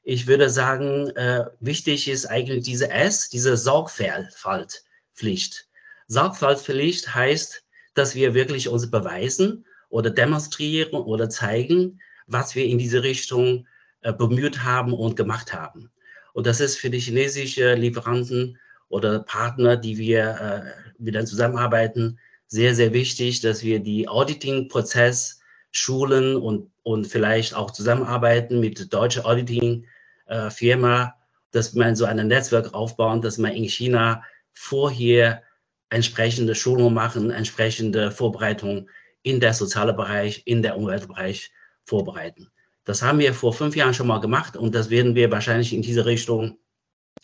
[SPEAKER 3] Ich würde sagen, äh, wichtig ist eigentlich diese S, diese Sorgfaltpflicht. Sorgfaltspflicht heißt, dass wir wirklich uns beweisen oder demonstrieren oder zeigen, was wir in diese Richtung äh, bemüht haben und gemacht haben. Und das ist für die chinesischen Lieferanten oder Partner, die wir äh, dann zusammenarbeiten, sehr, sehr wichtig, dass wir die Auditing-Prozess schulen und, und vielleicht auch zusammenarbeiten mit deutscher Auditing-Firma, äh, dass man so ein Netzwerk aufbauen, dass man in China vorher entsprechende Schulungen machen, entsprechende Vorbereitungen in der sozialen Bereich, in der Umweltbereich vorbereiten. Das haben wir vor fünf Jahren schon mal gemacht und das werden wir wahrscheinlich in diese Richtung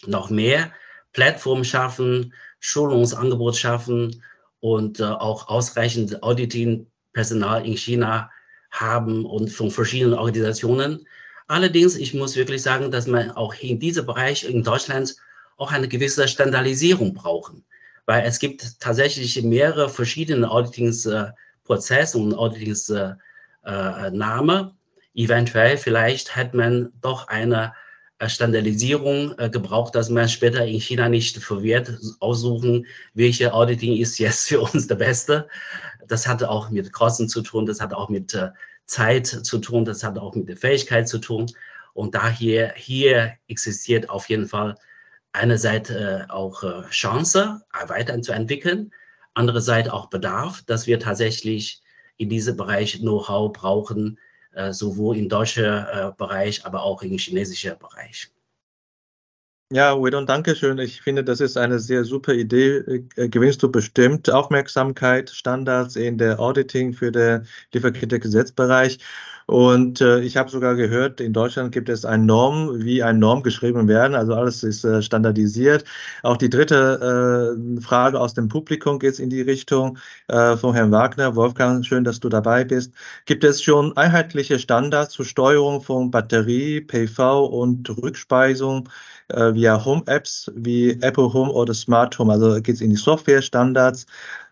[SPEAKER 3] noch mehr Plattform schaffen, Schulungsangebot schaffen und äh, auch ausreichend Auditing-Personal in China haben und von verschiedenen Organisationen. Allerdings, ich muss wirklich sagen, dass man auch in diesem Bereich in Deutschland auch eine gewisse Standardisierung brauchen, weil es gibt tatsächlich mehrere verschiedene Auditingsprozesse äh, und Auditingsnamen. Äh, Eventuell vielleicht hat man doch eine äh, Standardisierung äh, gebraucht, dass man später in China nicht verwirrt aussuchen, welche Auditing ist jetzt für uns der beste. Das hatte auch mit Kosten zu tun, das hat auch mit äh, Zeit zu tun, das hat auch mit der Fähigkeit zu tun. Und daher hier existiert auf jeden Fall einerseits äh, auch äh, Chance, weiterzuentwickeln, andererseits auch Bedarf, dass wir tatsächlich in diesem Bereich Know-how brauchen, äh, sowohl im deutschen äh, Bereich, aber auch im chinesischen Bereich.
[SPEAKER 1] Ja, Widon, danke schön. Ich finde, das ist eine sehr super Idee. Äh, gewinnst du bestimmt Aufmerksamkeit, Standards in der Auditing für den Lieferkette-Gesetzbereich. Und äh, ich habe sogar gehört, in Deutschland gibt es eine Norm, wie eine Norm geschrieben werden. Also alles ist äh, standardisiert. Auch die dritte äh, Frage aus dem Publikum geht in die Richtung äh, von Herrn Wagner. Wolfgang, schön, dass du dabei bist. Gibt es schon einheitliche Standards zur Steuerung von Batterie, PV und Rückspeisung? äh, via Home-Apps wie Apple Home oder Smart Home. Also geht es in die Software-Standards.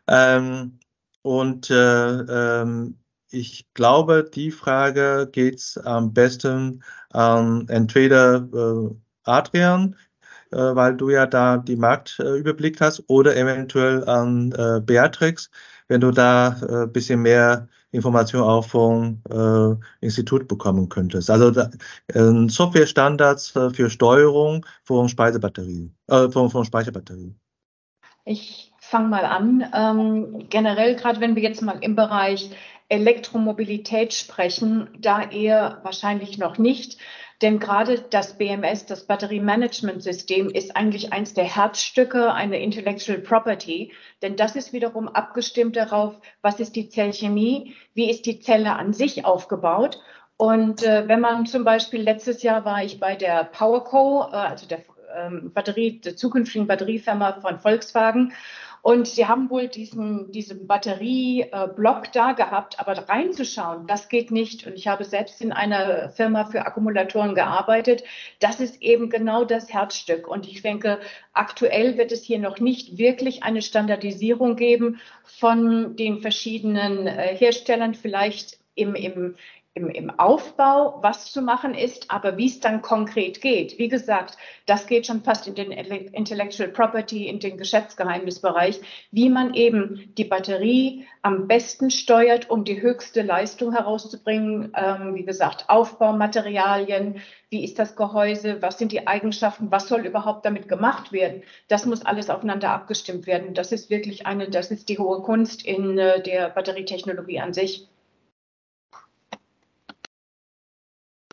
[SPEAKER 1] Ähm, und äh, ähm, ich glaube, die Frage geht es am besten an entweder äh, Adrian, äh, weil du ja da die Marktüberblick hast, oder eventuell an äh, Beatrix, wenn du da ein äh, bisschen mehr Informationen auch vom äh, Institut bekommen könntest. Also da, äh, Softwarestandards äh, für Steuerung von Speisebatterien, äh, von, von Speicherbatterien.
[SPEAKER 2] Ich fange mal an. Ähm, generell, gerade wenn wir jetzt mal im Bereich Elektromobilität sprechen, da eher wahrscheinlich noch nicht. Denn gerade das BMS, das Batteriemanagementsystem, ist eigentlich eins der Herzstücke einer Intellectual Property. Denn das ist wiederum abgestimmt darauf, was ist die Zellchemie, wie ist die Zelle an sich aufgebaut. Und äh, wenn man zum Beispiel, letztes Jahr war ich bei der PowerCo, äh, also der ähm, Batterie, der zukünftigen Batteriefirma von Volkswagen. Und sie haben wohl diesen, diesen Batterieblock da gehabt, aber reinzuschauen, das geht nicht. Und ich habe selbst in einer Firma für Akkumulatoren gearbeitet. Das ist eben genau das Herzstück. Und ich denke, aktuell wird es hier noch nicht wirklich eine Standardisierung geben von den verschiedenen äh, Herstellern, vielleicht im, im, im, im Aufbau, was zu machen ist, aber wie es dann konkret geht. Wie gesagt, das geht schon fast in den Intellectual Property, in den Geschäftsgeheimnisbereich, wie man eben die Batterie am besten steuert, um die höchste Leistung herauszubringen. Ähm, wie gesagt, Aufbaumaterialien, wie ist das Gehäuse, was sind die Eigenschaften, was soll überhaupt damit gemacht werden. Das muss alles aufeinander abgestimmt werden. Das ist wirklich eine, das ist die hohe Kunst in äh, der Batterietechnologie an sich.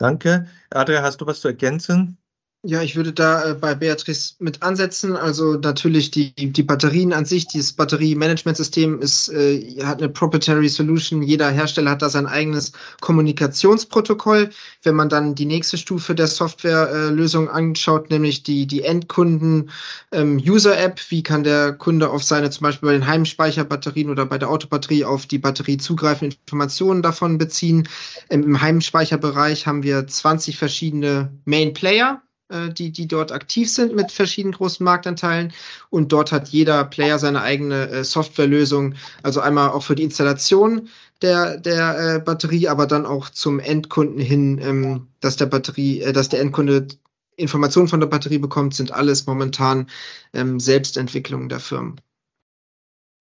[SPEAKER 1] Danke. Adria, hast du was zu ergänzen?
[SPEAKER 4] Ja, ich würde da äh, bei Beatrice mit ansetzen. Also natürlich die, die Batterien an sich, dieses Batteriemanagementsystem ist, äh, hat eine Proprietary Solution. Jeder Hersteller hat da sein eigenes Kommunikationsprotokoll. Wenn man dann die nächste Stufe der Softwarelösung äh, anschaut, nämlich die, die Endkunden ähm, wie kann der Kunde auf seine zum Beispiel bei den Heimspeicherbatterien oder bei der Autobatterie auf die Batterie zugreifen, Informationen davon beziehen. Ähm, Im Heimspeicherbereich haben wir 20 verschiedene Main Player die, die dort aktiv sind mit verschiedenen großen Marktanteilen. Und dort hat jeder Player seine eigene äh, Softwarelösung. Also einmal auch für die Installation der, der äh, Batterie, aber dann auch zum Endkunden hin, ähm, dass der Batterie, äh, dass der Endkunde Informationen von der Batterie bekommt, sind alles momentan ähm, Selbstentwicklungen der Firmen.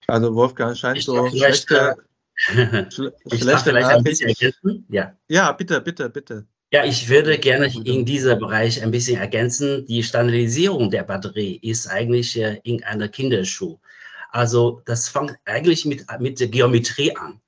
[SPEAKER 1] Also Wolfgang scheint ich so
[SPEAKER 3] schlechte, schle ich schlechte vielleicht ein bisschen ergänzen.
[SPEAKER 1] Ja. ja, bitte, bitte, bitte.
[SPEAKER 3] Ja, ich würde gerne in diesem Bereich ein bisschen ergänzen. Die Standardisierung der Batterie ist eigentlich äh, in einer Kinderschuh. Also das fängt eigentlich mit, mit der Geometrie an.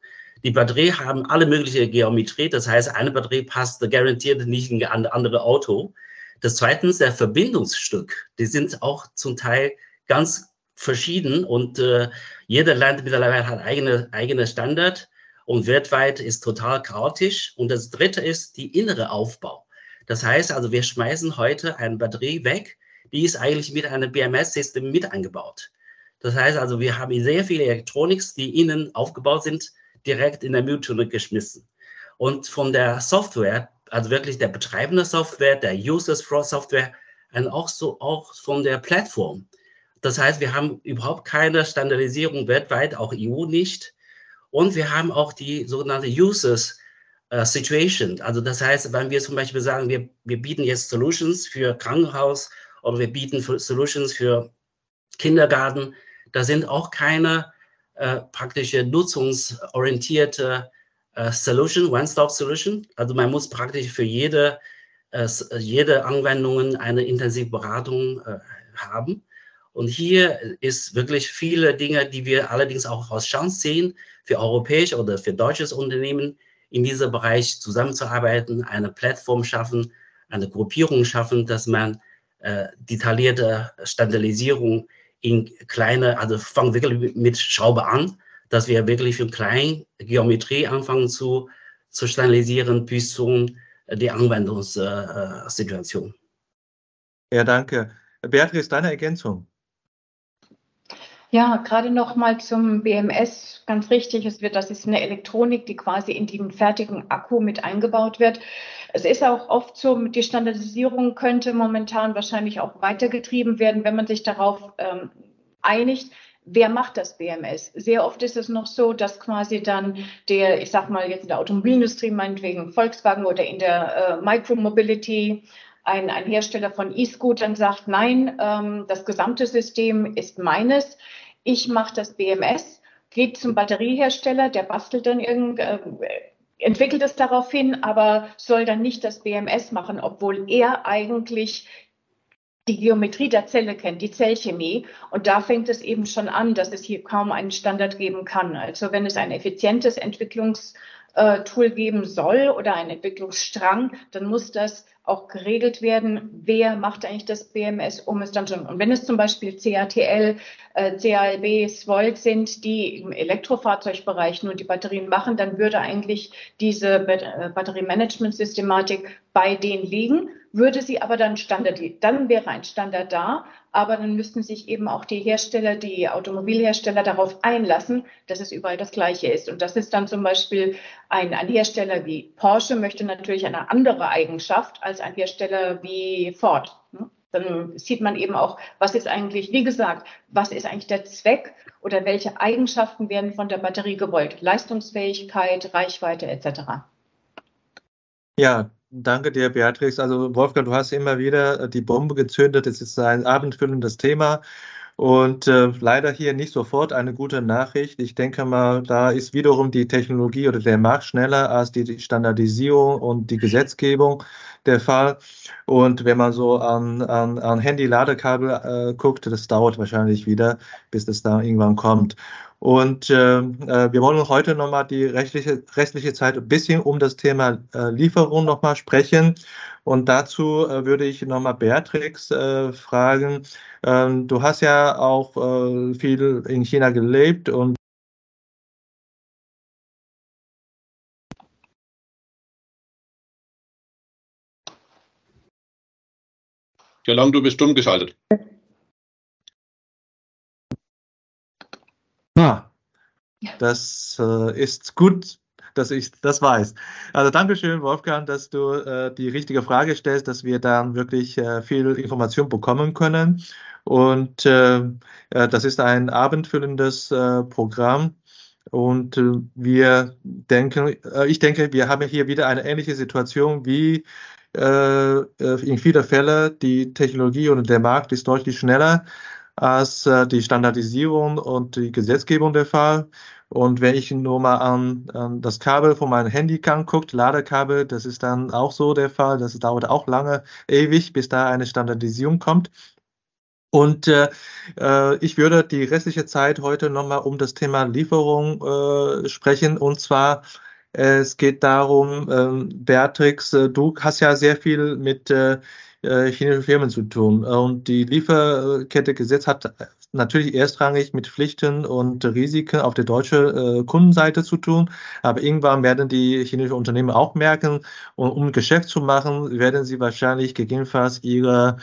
[SPEAKER 3] Die Batterie haben alle mögliche Geometrie. Das heißt, eine Batterie passt garantiert nicht in ein andere Auto. Das zweitens, der Verbindungsstück, die sind auch zum Teil ganz verschieden und äh, jeder Land mittlerweile hat eigene, eigene Standard und weltweit ist total chaotisch. Und das dritte ist die innere Aufbau. Das heißt also, wir schmeißen heute eine Batterie weg, die ist eigentlich mit einem BMS-System mit eingebaut. Das heißt also, wir haben sehr viele Elektroniks, die innen aufgebaut sind, direkt in der Mülltonne geschmissen. Und von der Software, also wirklich der betreibende Software, der Users Software, und auch so auch von der Plattform. Das heißt, wir haben überhaupt keine Standardisierung weltweit, auch EU nicht. Und wir haben auch die sogenannte Users äh, Situation. Also das heißt, wenn wir zum Beispiel sagen, wir, wir bieten jetzt Solutions für Krankenhaus oder wir bieten für Solutions für Kindergarten, da sind auch keine äh, praktische nutzungsorientierte äh, Solution, One-Stop-Solution. Also man muss praktisch für jede, äh, jede Anwendung eine intensive Beratung äh, haben. Und hier ist wirklich viele Dinge, die wir allerdings auch als Chance sehen, für europäische oder für deutsches Unternehmen in diesem Bereich zusammenzuarbeiten, eine Plattform schaffen, eine Gruppierung schaffen, dass man äh, detaillierte Standardisierung in kleine, also fangen wirklich mit Schraube an, dass wir wirklich für kleine Geometrie anfangen zu, zu standardisieren bis zu die Anwendungssituation.
[SPEAKER 1] Ja, danke. Beatrice, deine Ergänzung?
[SPEAKER 2] Ja, gerade noch mal zum BMS, ganz richtig, es wird, das ist eine Elektronik, die quasi in den fertigen Akku mit eingebaut wird. Es ist auch oft so, die Standardisierung könnte momentan wahrscheinlich auch weitergetrieben werden, wenn man sich darauf ähm, einigt, wer macht das BMS? Sehr oft ist es noch so, dass quasi dann der, ich sag mal jetzt in der Automobilindustrie, meinetwegen Volkswagen oder in der äh, Micromobility, ein, ein Hersteller von E-Scootern sagt, nein, ähm, das gesamte System ist meines ich mache das BMS, geht zum Batteriehersteller, der bastelt dann irgend, äh, entwickelt es darauf hin, aber soll dann nicht das BMS machen, obwohl er eigentlich die Geometrie der Zelle kennt, die Zellchemie. Und da fängt es eben schon an, dass es hier kaum einen Standard geben kann. Also wenn es ein effizientes Entwicklungstool geben soll oder ein Entwicklungsstrang, dann muss das auch geregelt werden, wer macht eigentlich das BMS, um es dann schon. Und wenn es zum Beispiel CATL, äh, CALB, SVOLT sind, die im Elektrofahrzeugbereich nur die Batterien machen, dann würde eigentlich diese äh, Batteriemanagement-Systematik bei denen liegen würde sie aber dann Standard, dann wäre ein Standard da, aber dann müssten sich eben auch die Hersteller, die Automobilhersteller darauf einlassen, dass es überall das Gleiche ist. Und das ist dann zum Beispiel ein, ein Hersteller wie Porsche möchte natürlich eine andere Eigenschaft als ein Hersteller wie Ford. Ne? Dann sieht man eben auch, was ist eigentlich, wie gesagt, was ist eigentlich der Zweck oder welche Eigenschaften werden von der Batterie gewollt? Leistungsfähigkeit, Reichweite etc.
[SPEAKER 1] Ja, Danke dir, Beatrix. Also Wolfgang, du hast immer wieder äh, die Bombe gezündet. Es ist ein abendfüllendes Thema. Und äh, leider hier nicht sofort eine gute Nachricht. Ich denke mal, da ist wiederum die Technologie oder der Markt schneller als die Standardisierung und die Gesetzgebung der Fall. Und wenn man so an, an, an Handy-Ladekabel äh, guckt, das dauert wahrscheinlich wieder, bis es da irgendwann kommt. Und äh, äh, wir wollen heute nochmal die rechtliche, restliche Zeit ein bisschen um das Thema äh, Lieferung nochmal sprechen. Und dazu äh, würde ich nochmal Beatrix äh, fragen. Ähm, du hast ja auch äh, viel in China gelebt und
[SPEAKER 5] Ja, lang, du bist stumm geschaltet.
[SPEAKER 1] Das äh, ist gut, dass ich das weiß. Also Dankeschön, Wolfgang, dass du äh, die richtige Frage stellst, dass wir dann wirklich äh, viel Information bekommen können. Und äh, äh, das ist ein abendfüllendes äh, Programm. Und wir denken, ich denke, wir haben hier wieder eine ähnliche Situation wie in vielen Fällen. Die Technologie und der Markt ist deutlich schneller als äh, die Standardisierung und die Gesetzgebung der Fall. Und wenn ich nur mal an, an das Kabel von meinem Handy kann, guckt, Ladekabel, das ist dann auch so der Fall. Das dauert auch lange, ewig, bis da eine Standardisierung kommt. Und äh, äh ich würde die restliche Zeit heute nochmal um das Thema Lieferung äh, sprechen. Und zwar, es geht darum, äh, Beatrix, äh, du hast ja sehr viel mit äh, äh, Firmen zu tun. Und die Lieferkettegesetz hat natürlich erstrangig mit Pflichten und Risiken auf der deutschen äh, Kundenseite zu tun. Aber irgendwann werden die chinesischen Unternehmen auch merken, und, um Geschäft zu machen, werden sie wahrscheinlich gegebenenfalls ihre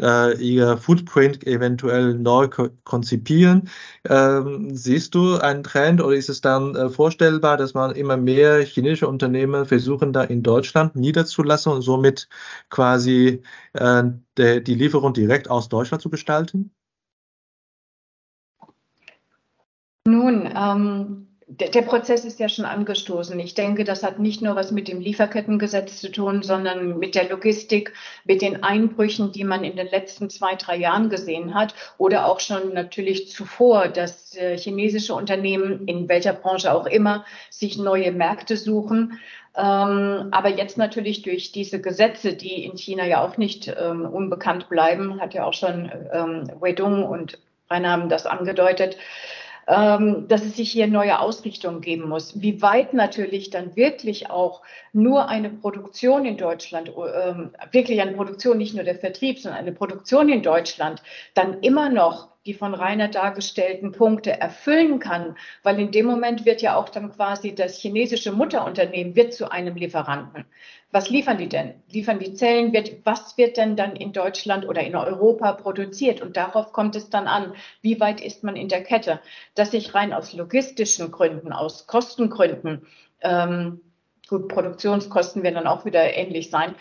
[SPEAKER 1] äh, ihr Footprint eventuell neu ko konzipieren. Ähm, siehst du einen Trend oder ist es dann äh, vorstellbar, dass man immer mehr chinesische Unternehmen versuchen, da in Deutschland niederzulassen und somit quasi äh, der, die Lieferung direkt aus Deutschland zu gestalten?
[SPEAKER 2] Nun, ähm, der Prozess ist ja schon angestoßen. Ich denke, das hat nicht nur was mit dem Lieferkettengesetz zu tun, sondern mit der Logistik, mit den Einbrüchen, die man in den letzten zwei, drei Jahren gesehen hat oder auch schon natürlich zuvor, dass äh, chinesische Unternehmen in welcher Branche auch immer sich neue Märkte suchen. Ähm, aber jetzt natürlich durch diese Gesetze, die in China ja auch nicht ähm, unbekannt bleiben, hat ja auch schon ähm, Wedong und Rainer haben das angedeutet, dass es sich hier neue Ausrichtungen geben muss. Wie weit natürlich dann wirklich auch nur eine Produktion in Deutschland, ähm, wirklich eine Produktion, nicht nur der Vertrieb, sondern eine Produktion in Deutschland dann immer noch die von Rainer dargestellten Punkte erfüllen kann, weil in dem Moment wird ja auch dann quasi das chinesische Mutterunternehmen wird zu einem Lieferanten. Was liefern die denn? Liefern die Zellen? Wird, was wird denn dann in Deutschland oder in Europa produziert? Und darauf kommt es dann an, wie weit ist man in der Kette, dass sich rein aus logistischen Gründen, aus Kostengründen, ähm, gut, Produktionskosten werden dann auch wieder ähnlich sein,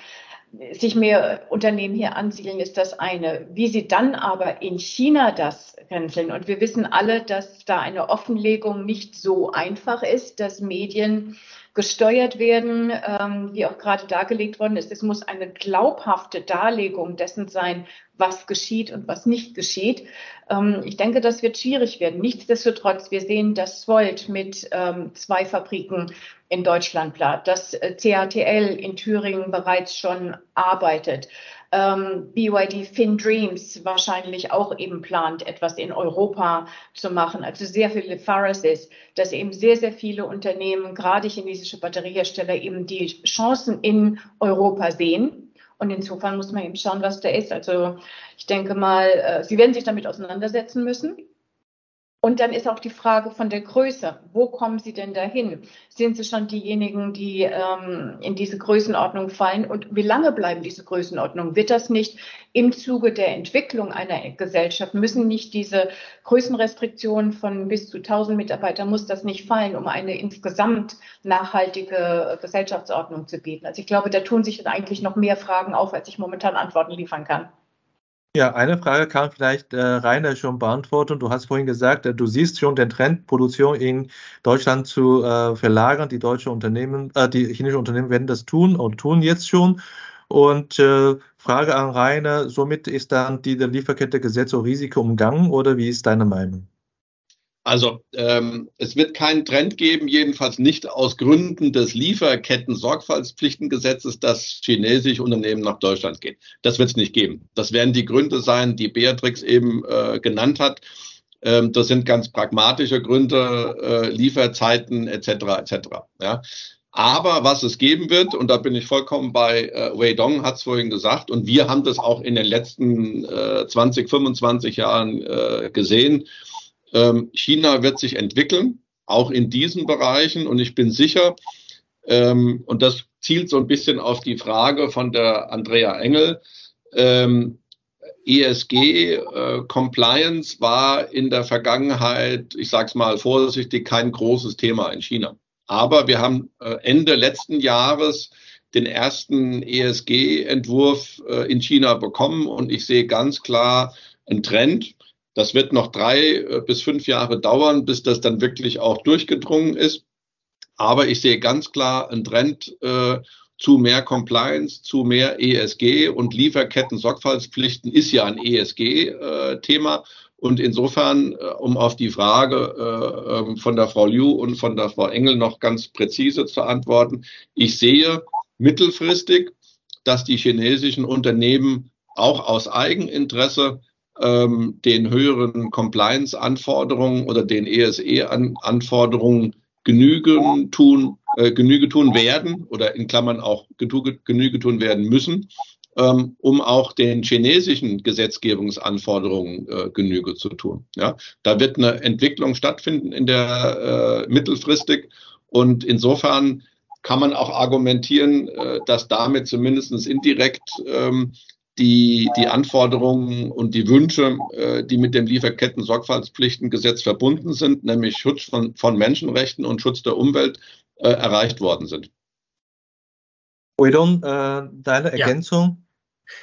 [SPEAKER 2] sich mehr Unternehmen hier ansiedeln, ist das eine. Wie sie dann aber in China das canceln. Und wir wissen alle, dass da eine Offenlegung nicht so einfach ist, dass Medien gesteuert werden, ähm, wie auch gerade dargelegt worden ist. Es muss eine glaubhafte Darlegung dessen sein, was geschieht und was nicht geschieht. Ähm, ich denke, das wird schwierig werden. Nichtsdestotrotz, wir sehen, dass Svolt mit ähm, zwei Fabriken in Deutschland plant, dass äh, CATL in Thüringen bereits schon arbeitet, ähm, BYD FinDreams wahrscheinlich auch eben plant, etwas in Europa zu machen. Also sehr viele ist, dass eben sehr, sehr viele Unternehmen, gerade chinesische Batteriehersteller, eben die Chancen in Europa sehen. Und insofern muss man eben schauen, was da ist. Also ich denke mal, äh, Sie werden sich damit auseinandersetzen müssen. Und dann ist auch die Frage von der Größe. Wo kommen Sie denn dahin? Sind Sie schon diejenigen, die ähm, in diese Größenordnung fallen? Und wie lange bleiben diese Größenordnungen? Wird das nicht im Zuge der Entwicklung einer Gesellschaft, müssen nicht diese Größenrestriktionen von bis zu 1000 Mitarbeitern, muss das nicht fallen, um eine insgesamt nachhaltige Gesellschaftsordnung zu bieten? Also ich glaube, da tun sich eigentlich noch mehr Fragen auf, als ich momentan Antworten liefern kann.
[SPEAKER 1] Ja, eine Frage kann vielleicht äh, Rainer schon beantworten. Du hast vorhin gesagt, äh, du siehst schon den Trend, Produktion in Deutschland zu äh, verlagern. Die deutsche Unternehmen, äh, die chinesischen Unternehmen werden das tun und tun jetzt schon. Und äh, Frage an Rainer, somit ist dann die Lieferkette Gesetz und Risiko umgangen oder wie ist deine Meinung?
[SPEAKER 5] Also ähm, es wird keinen Trend geben, jedenfalls nicht aus Gründen des Lieferketten-Sorgfaltspflichtengesetzes, dass chinesische Unternehmen nach Deutschland gehen. Das wird es nicht geben. Das werden die Gründe sein, die Beatrix eben äh, genannt hat. Ähm, das sind ganz pragmatische Gründe, äh, Lieferzeiten etc. etc. Ja. Aber was es geben wird, und da bin ich vollkommen bei äh, Wei Dong, hat es vorhin gesagt, und wir haben das auch in den letzten äh, 20, 25 Jahren äh, gesehen, ähm, China wird sich entwickeln, auch in diesen Bereichen. Und ich bin sicher, ähm, und das zielt so ein bisschen auf die Frage von der Andrea Engel, ähm, ESG äh, Compliance war in der Vergangenheit, ich sage es mal vorsichtig, kein großes Thema in China. Aber wir haben äh, Ende letzten Jahres den ersten ESG-Entwurf äh, in China bekommen und ich sehe ganz klar einen Trend. Das wird noch drei äh, bis fünf Jahre dauern, bis das dann wirklich auch durchgedrungen ist. Aber ich sehe ganz klar einen Trend äh, zu mehr Compliance, zu mehr ESG und Lieferketten-Sorgfaltspflichten ist ja ein ESG-Thema. Äh, und insofern, äh, um auf die Frage äh, ähm, von der Frau Liu und von der Frau Engel noch ganz präzise zu antworten, ich sehe mittelfristig, dass die chinesischen Unternehmen auch aus Eigeninteresse ähm, den höheren Compliance-Anforderungen oder den ESE-Anforderungen Genüge tun, äh, Genüge tun werden oder in Klammern auch Genüge tun werden müssen, ähm, um auch den chinesischen Gesetzgebungsanforderungen äh, Genüge zu tun. Ja, da wird eine Entwicklung stattfinden in der äh, mittelfristig und insofern kann man auch argumentieren, äh, dass damit zumindest indirekt ähm, die, die Anforderungen und die Wünsche, äh, die mit dem Lieferketten-Sorgfaltspflichtengesetz verbunden sind, nämlich Schutz von, von Menschenrechten und Schutz der Umwelt, äh, erreicht worden sind.
[SPEAKER 1] Oidon, äh, deine Ergänzung?
[SPEAKER 3] Ja.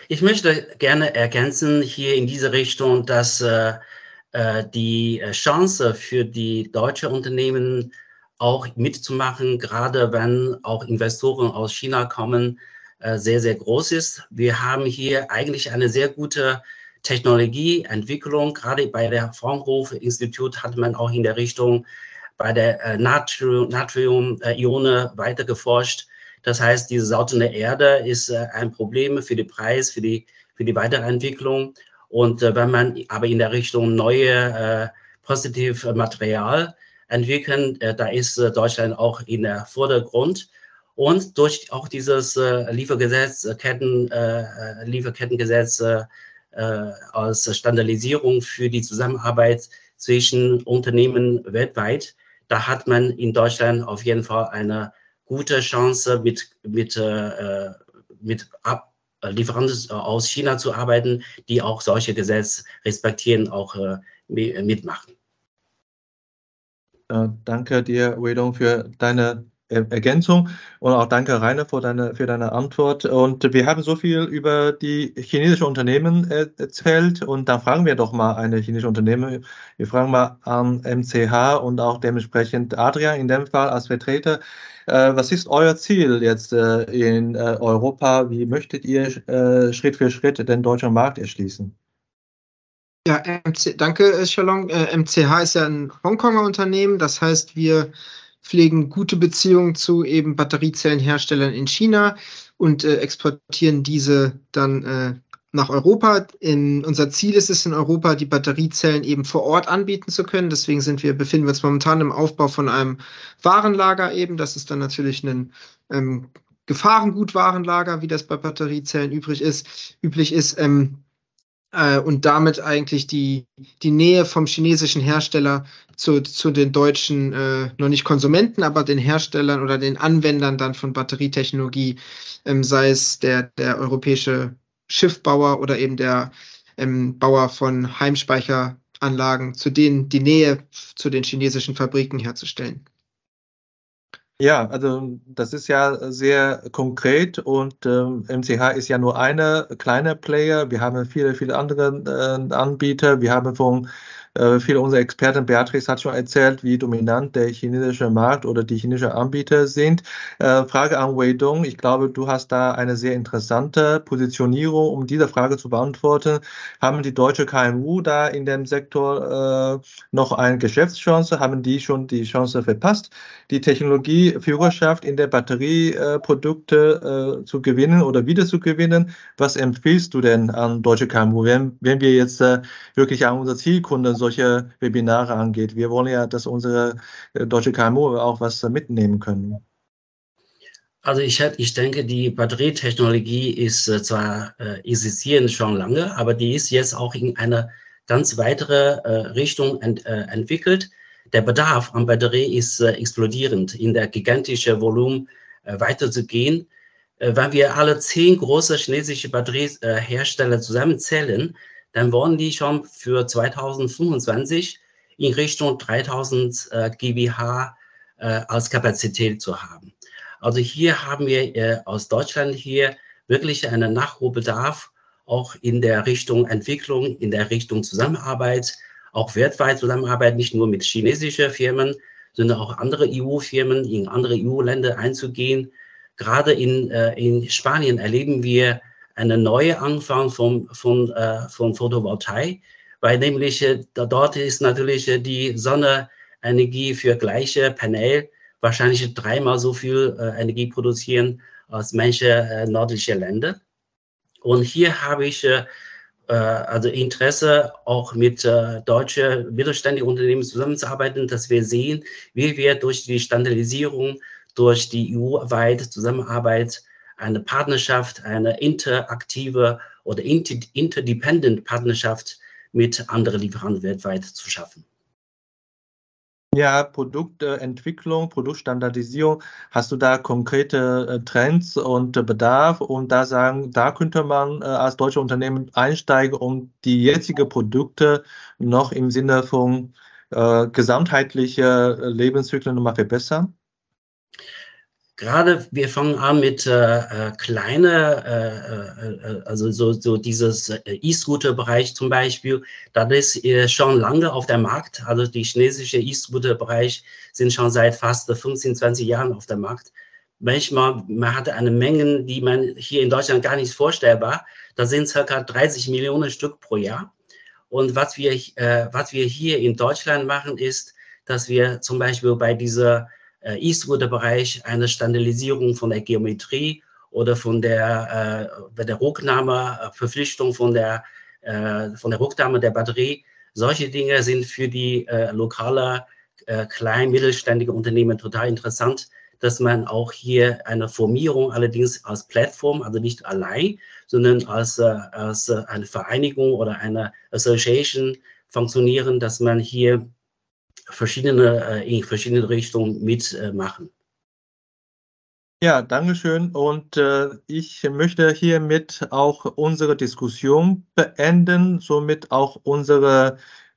[SPEAKER 3] Ich möchte gerne ergänzen hier in diese Richtung, dass äh, äh die Chance für die deutsche Unternehmen auch mitzumachen, gerade wenn auch Investoren aus China kommen, äh, sehr, sehr groß ist. Wir haben hier eigentlich eine sehr gute Technologieentwicklung. Gerade bei der Fraunhofer-Institut hat man auch in der Richtung bei der äh, Natrium-Ione weiter geforscht. Das heißt, diese sautende Erde ist äh, ein Problem für den Preis, für die, für die Weiterentwicklung. Und wenn man aber in der Richtung neue positive Material entwickeln. da ist Deutschland auch in der Vordergrund. Und durch auch dieses Liefergesetz, Ketten, Lieferkettengesetz als Standardisierung für die Zusammenarbeit zwischen Unternehmen weltweit, da hat man in Deutschland auf jeden Fall eine gute Chance, mit, mit, äh, mit Ab Lieferanten aus China zu arbeiten, die auch solche Gesetze respektieren, auch äh, mitmachen.
[SPEAKER 1] Äh, danke dir, Wedong, für deine Ergänzung und auch danke Rainer für deine, für deine Antwort. Und wir haben so viel über die chinesischen Unternehmen erzählt und dann fragen wir doch mal eine chinesische Unternehmen. Wir fragen mal an MCH und auch dementsprechend Adrian in dem Fall als Vertreter. Äh, was ist euer Ziel jetzt äh, in äh, Europa? Wie möchtet ihr Schritt für Schritt den deutschen Markt erschließen?
[SPEAKER 4] Ja, MC, danke, Shalom. MCH ist ja ein Hongkonger Unternehmen. Das heißt, wir pflegen gute Beziehungen zu eben Batteriezellenherstellern in China und äh, exportieren diese dann äh, nach Europa. In, unser Ziel ist es in Europa, die Batteriezellen eben vor Ort anbieten zu können. Deswegen sind wir, befinden wir uns momentan im Aufbau von einem Warenlager eben. Das ist dann natürlich ein ähm, Gefahrengutwarenlager, wie das bei Batteriezellen übrig ist, üblich ist. Ähm, äh, und damit eigentlich die, die Nähe vom chinesischen Hersteller zu, zu den deutschen, äh, noch nicht Konsumenten, aber den Herstellern oder den Anwendern dann von Batterietechnologie, ähm, sei es der, der europäische Schiffbauer oder eben der ähm, Bauer von Heimspeicheranlagen, zu denen die Nähe zu den chinesischen Fabriken herzustellen.
[SPEAKER 1] Ja, also das ist ja sehr konkret und ähm, MCH ist ja nur eine kleine Player. Wir haben viele, viele andere äh, Anbieter. Wir haben von äh, viele unserer Experten, Beatrice hat schon erzählt, wie dominant der chinesische Markt oder die chinesischen Anbieter sind. Äh, Frage an Wei Dong. Ich glaube, du hast da eine sehr interessante Positionierung, um diese Frage zu beantworten. Haben die deutsche KMU da in dem Sektor äh, noch eine Geschäftschance? Haben die schon die Chance verpasst, die Technologieführerschaft in der Batterieprodukte äh, zu gewinnen oder wieder zu gewinnen? Was empfiehlst du denn an deutsche KMU, wenn, wenn wir jetzt wirklich an unsere Zielkunden solche Webinare angeht. Wir wollen ja, dass unsere äh, deutsche KMU auch was mitnehmen können.
[SPEAKER 3] Also ich, ich denke, die Batterietechnologie ist äh, zwar äh, existierend schon lange, aber die ist jetzt auch in eine ganz weitere äh, Richtung ent, äh, entwickelt. Der Bedarf an Batterie ist äh, explodierend, in der gigantischen Volumen äh, weiterzugehen. Wenn wir alle zehn große chinesische Batteriehersteller zusammenzählen, dann wollen die schon für 2025 in Richtung 3000 äh, GWh äh, als Kapazität zu haben. Also hier haben wir äh, aus Deutschland hier wirklich einen Nachholbedarf, auch in der Richtung Entwicklung, in der Richtung Zusammenarbeit, auch weltweit Zusammenarbeit, nicht nur mit chinesischen Firmen, sondern auch andere EU-Firmen in andere EU-Länder einzugehen. Gerade in, äh, in Spanien erleben wir eine neue Anfang von, von, äh, von Photovoltaik, weil nämlich äh, dort ist natürlich äh, die Sonnenenergie für gleiche Panel wahrscheinlich dreimal so viel äh, Energie produzieren als manche äh, nördliche Länder. Und hier habe ich äh, äh also Interesse, auch mit äh, deutschen mittelständischen Unternehmen zusammenzuarbeiten, dass wir sehen, wie wir durch die Standardisierung, durch die EU-weite Zusammenarbeit eine Partnerschaft, eine interaktive oder interdependent Partnerschaft mit anderen Lieferanten weltweit zu schaffen.
[SPEAKER 1] Ja, Produktentwicklung, Produktstandardisierung. Hast du da konkrete äh, Trends und Bedarf und da sagen, da könnte man äh, als deutsche Unternehmen einsteigen, um die jetzigen Produkte noch im Sinne von äh, gesamtheitliche Lebenszyklen nochmal verbessern?
[SPEAKER 3] Gerade wir fangen an mit äh, äh kleine, äh, äh, also so, so dieses äh, E-Scooter-Bereich zum Beispiel, das ist äh, schon lange auf dem Markt. Also die chinesische E-Scooter-Bereich sind schon seit fast 15, 20 Jahren auf dem Markt. Manchmal, man hatte eine Menge, die man hier in Deutschland gar nicht vorstellbar. Da sind circa 30 Millionen Stück pro Jahr. Und was wir, äh, was wir hier in Deutschland machen, ist, dass wir zum Beispiel bei dieser äh, E-Scooter-Bereich eine Standardisierung von der Geometrie oder von der, äh, der Rücknahmeverpflichtung von der, äh, von der Rücknahme der Batterie. Solche Dinge sind für die äh, lokale, äh, klein, mittelständige Unternehmen total interessant, dass man auch hier eine Formierung allerdings als Plattform, also nicht allein, sondern als, äh, als äh, eine Vereinigung oder eine Association funktionieren, dass man hier verschiedene, äh, in verschiedene Richtungen mitmachen.
[SPEAKER 1] Ja, Dankeschön. Und äh, ich möchte hiermit auch unsere Diskussion beenden, somit auch unsere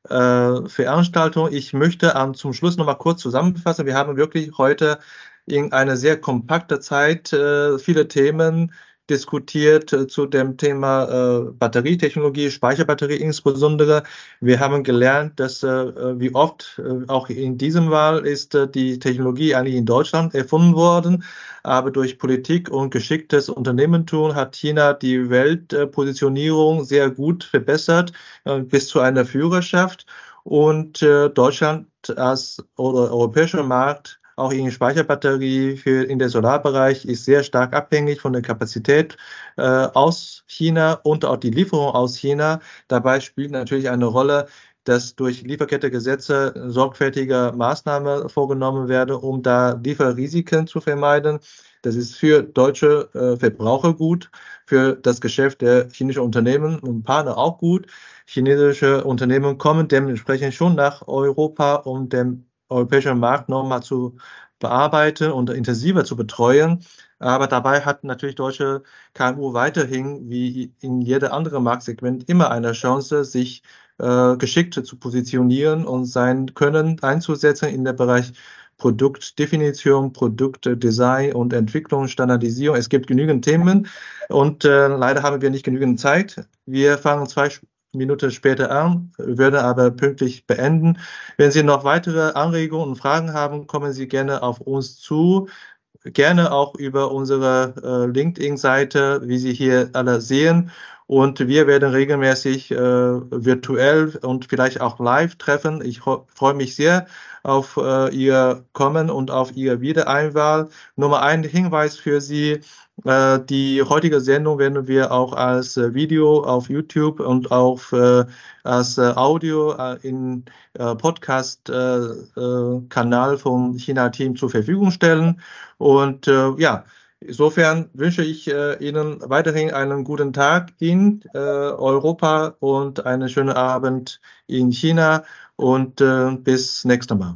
[SPEAKER 1] äh, Veranstaltung. Ich möchte ähm, zum Schluss nochmal kurz zusammenfassen. Wir haben wirklich heute in einer sehr kompakten Zeit äh, viele Themen diskutiert äh, zu dem Thema äh, Batterietechnologie, Speicherbatterie insbesondere. Wir haben gelernt, dass äh, wie oft auch in diesem Wahl ist die Technologie eigentlich in Deutschland erfunden worden, aber durch Politik und geschicktes Unternehmertum hat China die Weltpositionierung sehr gut verbessert bis zu einer Führerschaft und Deutschland als europäischer Markt auch in Speicherbatterie für in der Solarbereich ist sehr stark abhängig von der Kapazität äh, aus China und auch die Lieferung aus China. Dabei spielt natürlich eine Rolle, dass durch Lieferkettegesetze sorgfältige Maßnahmen vorgenommen werden, um da Lieferrisiken zu vermeiden. Das ist für deutsche äh, Verbraucher gut, für das Geschäft der chinesischen Unternehmen und Partner auch gut. Chinesische Unternehmen kommen dementsprechend schon nach Europa, um den europäischen Markt nochmal zu bearbeiten und intensiver zu betreuen. Aber dabei hat natürlich deutsche KMU weiterhin, wie in jedem anderen Marktsegment, immer eine Chance, sich äh, geschickt zu positionieren und sein Können einzusetzen in der Bereich Produktdefinition, Produktdesign und Entwicklung, Standardisierung. Es gibt genügend Themen und äh, leider haben wir nicht genügend Zeit. Wir fangen zwei Minute später an, würde aber pünktlich beenden. Wenn Sie noch weitere Anregungen und Fragen haben, kommen Sie gerne auf uns zu. Gerne auch über unsere äh, LinkedIn-Seite, wie Sie hier alle sehen. Und wir werden regelmäßig äh, virtuell und vielleicht auch live treffen. Ich freue mich sehr auf äh, Ihr Kommen und auf Ihr Wiedereinwahl. Nummer ein Hinweis für Sie. Äh, die heutige Sendung werden wir auch als äh, Video auf YouTube und auch äh, als Audio in Podcast-Kanal vom China-Team zur Verfügung stellen. Und ja, Insofern wünsche ich Ihnen weiterhin einen guten Tag in Europa und einen schönen Abend in China und bis nächstes Mal.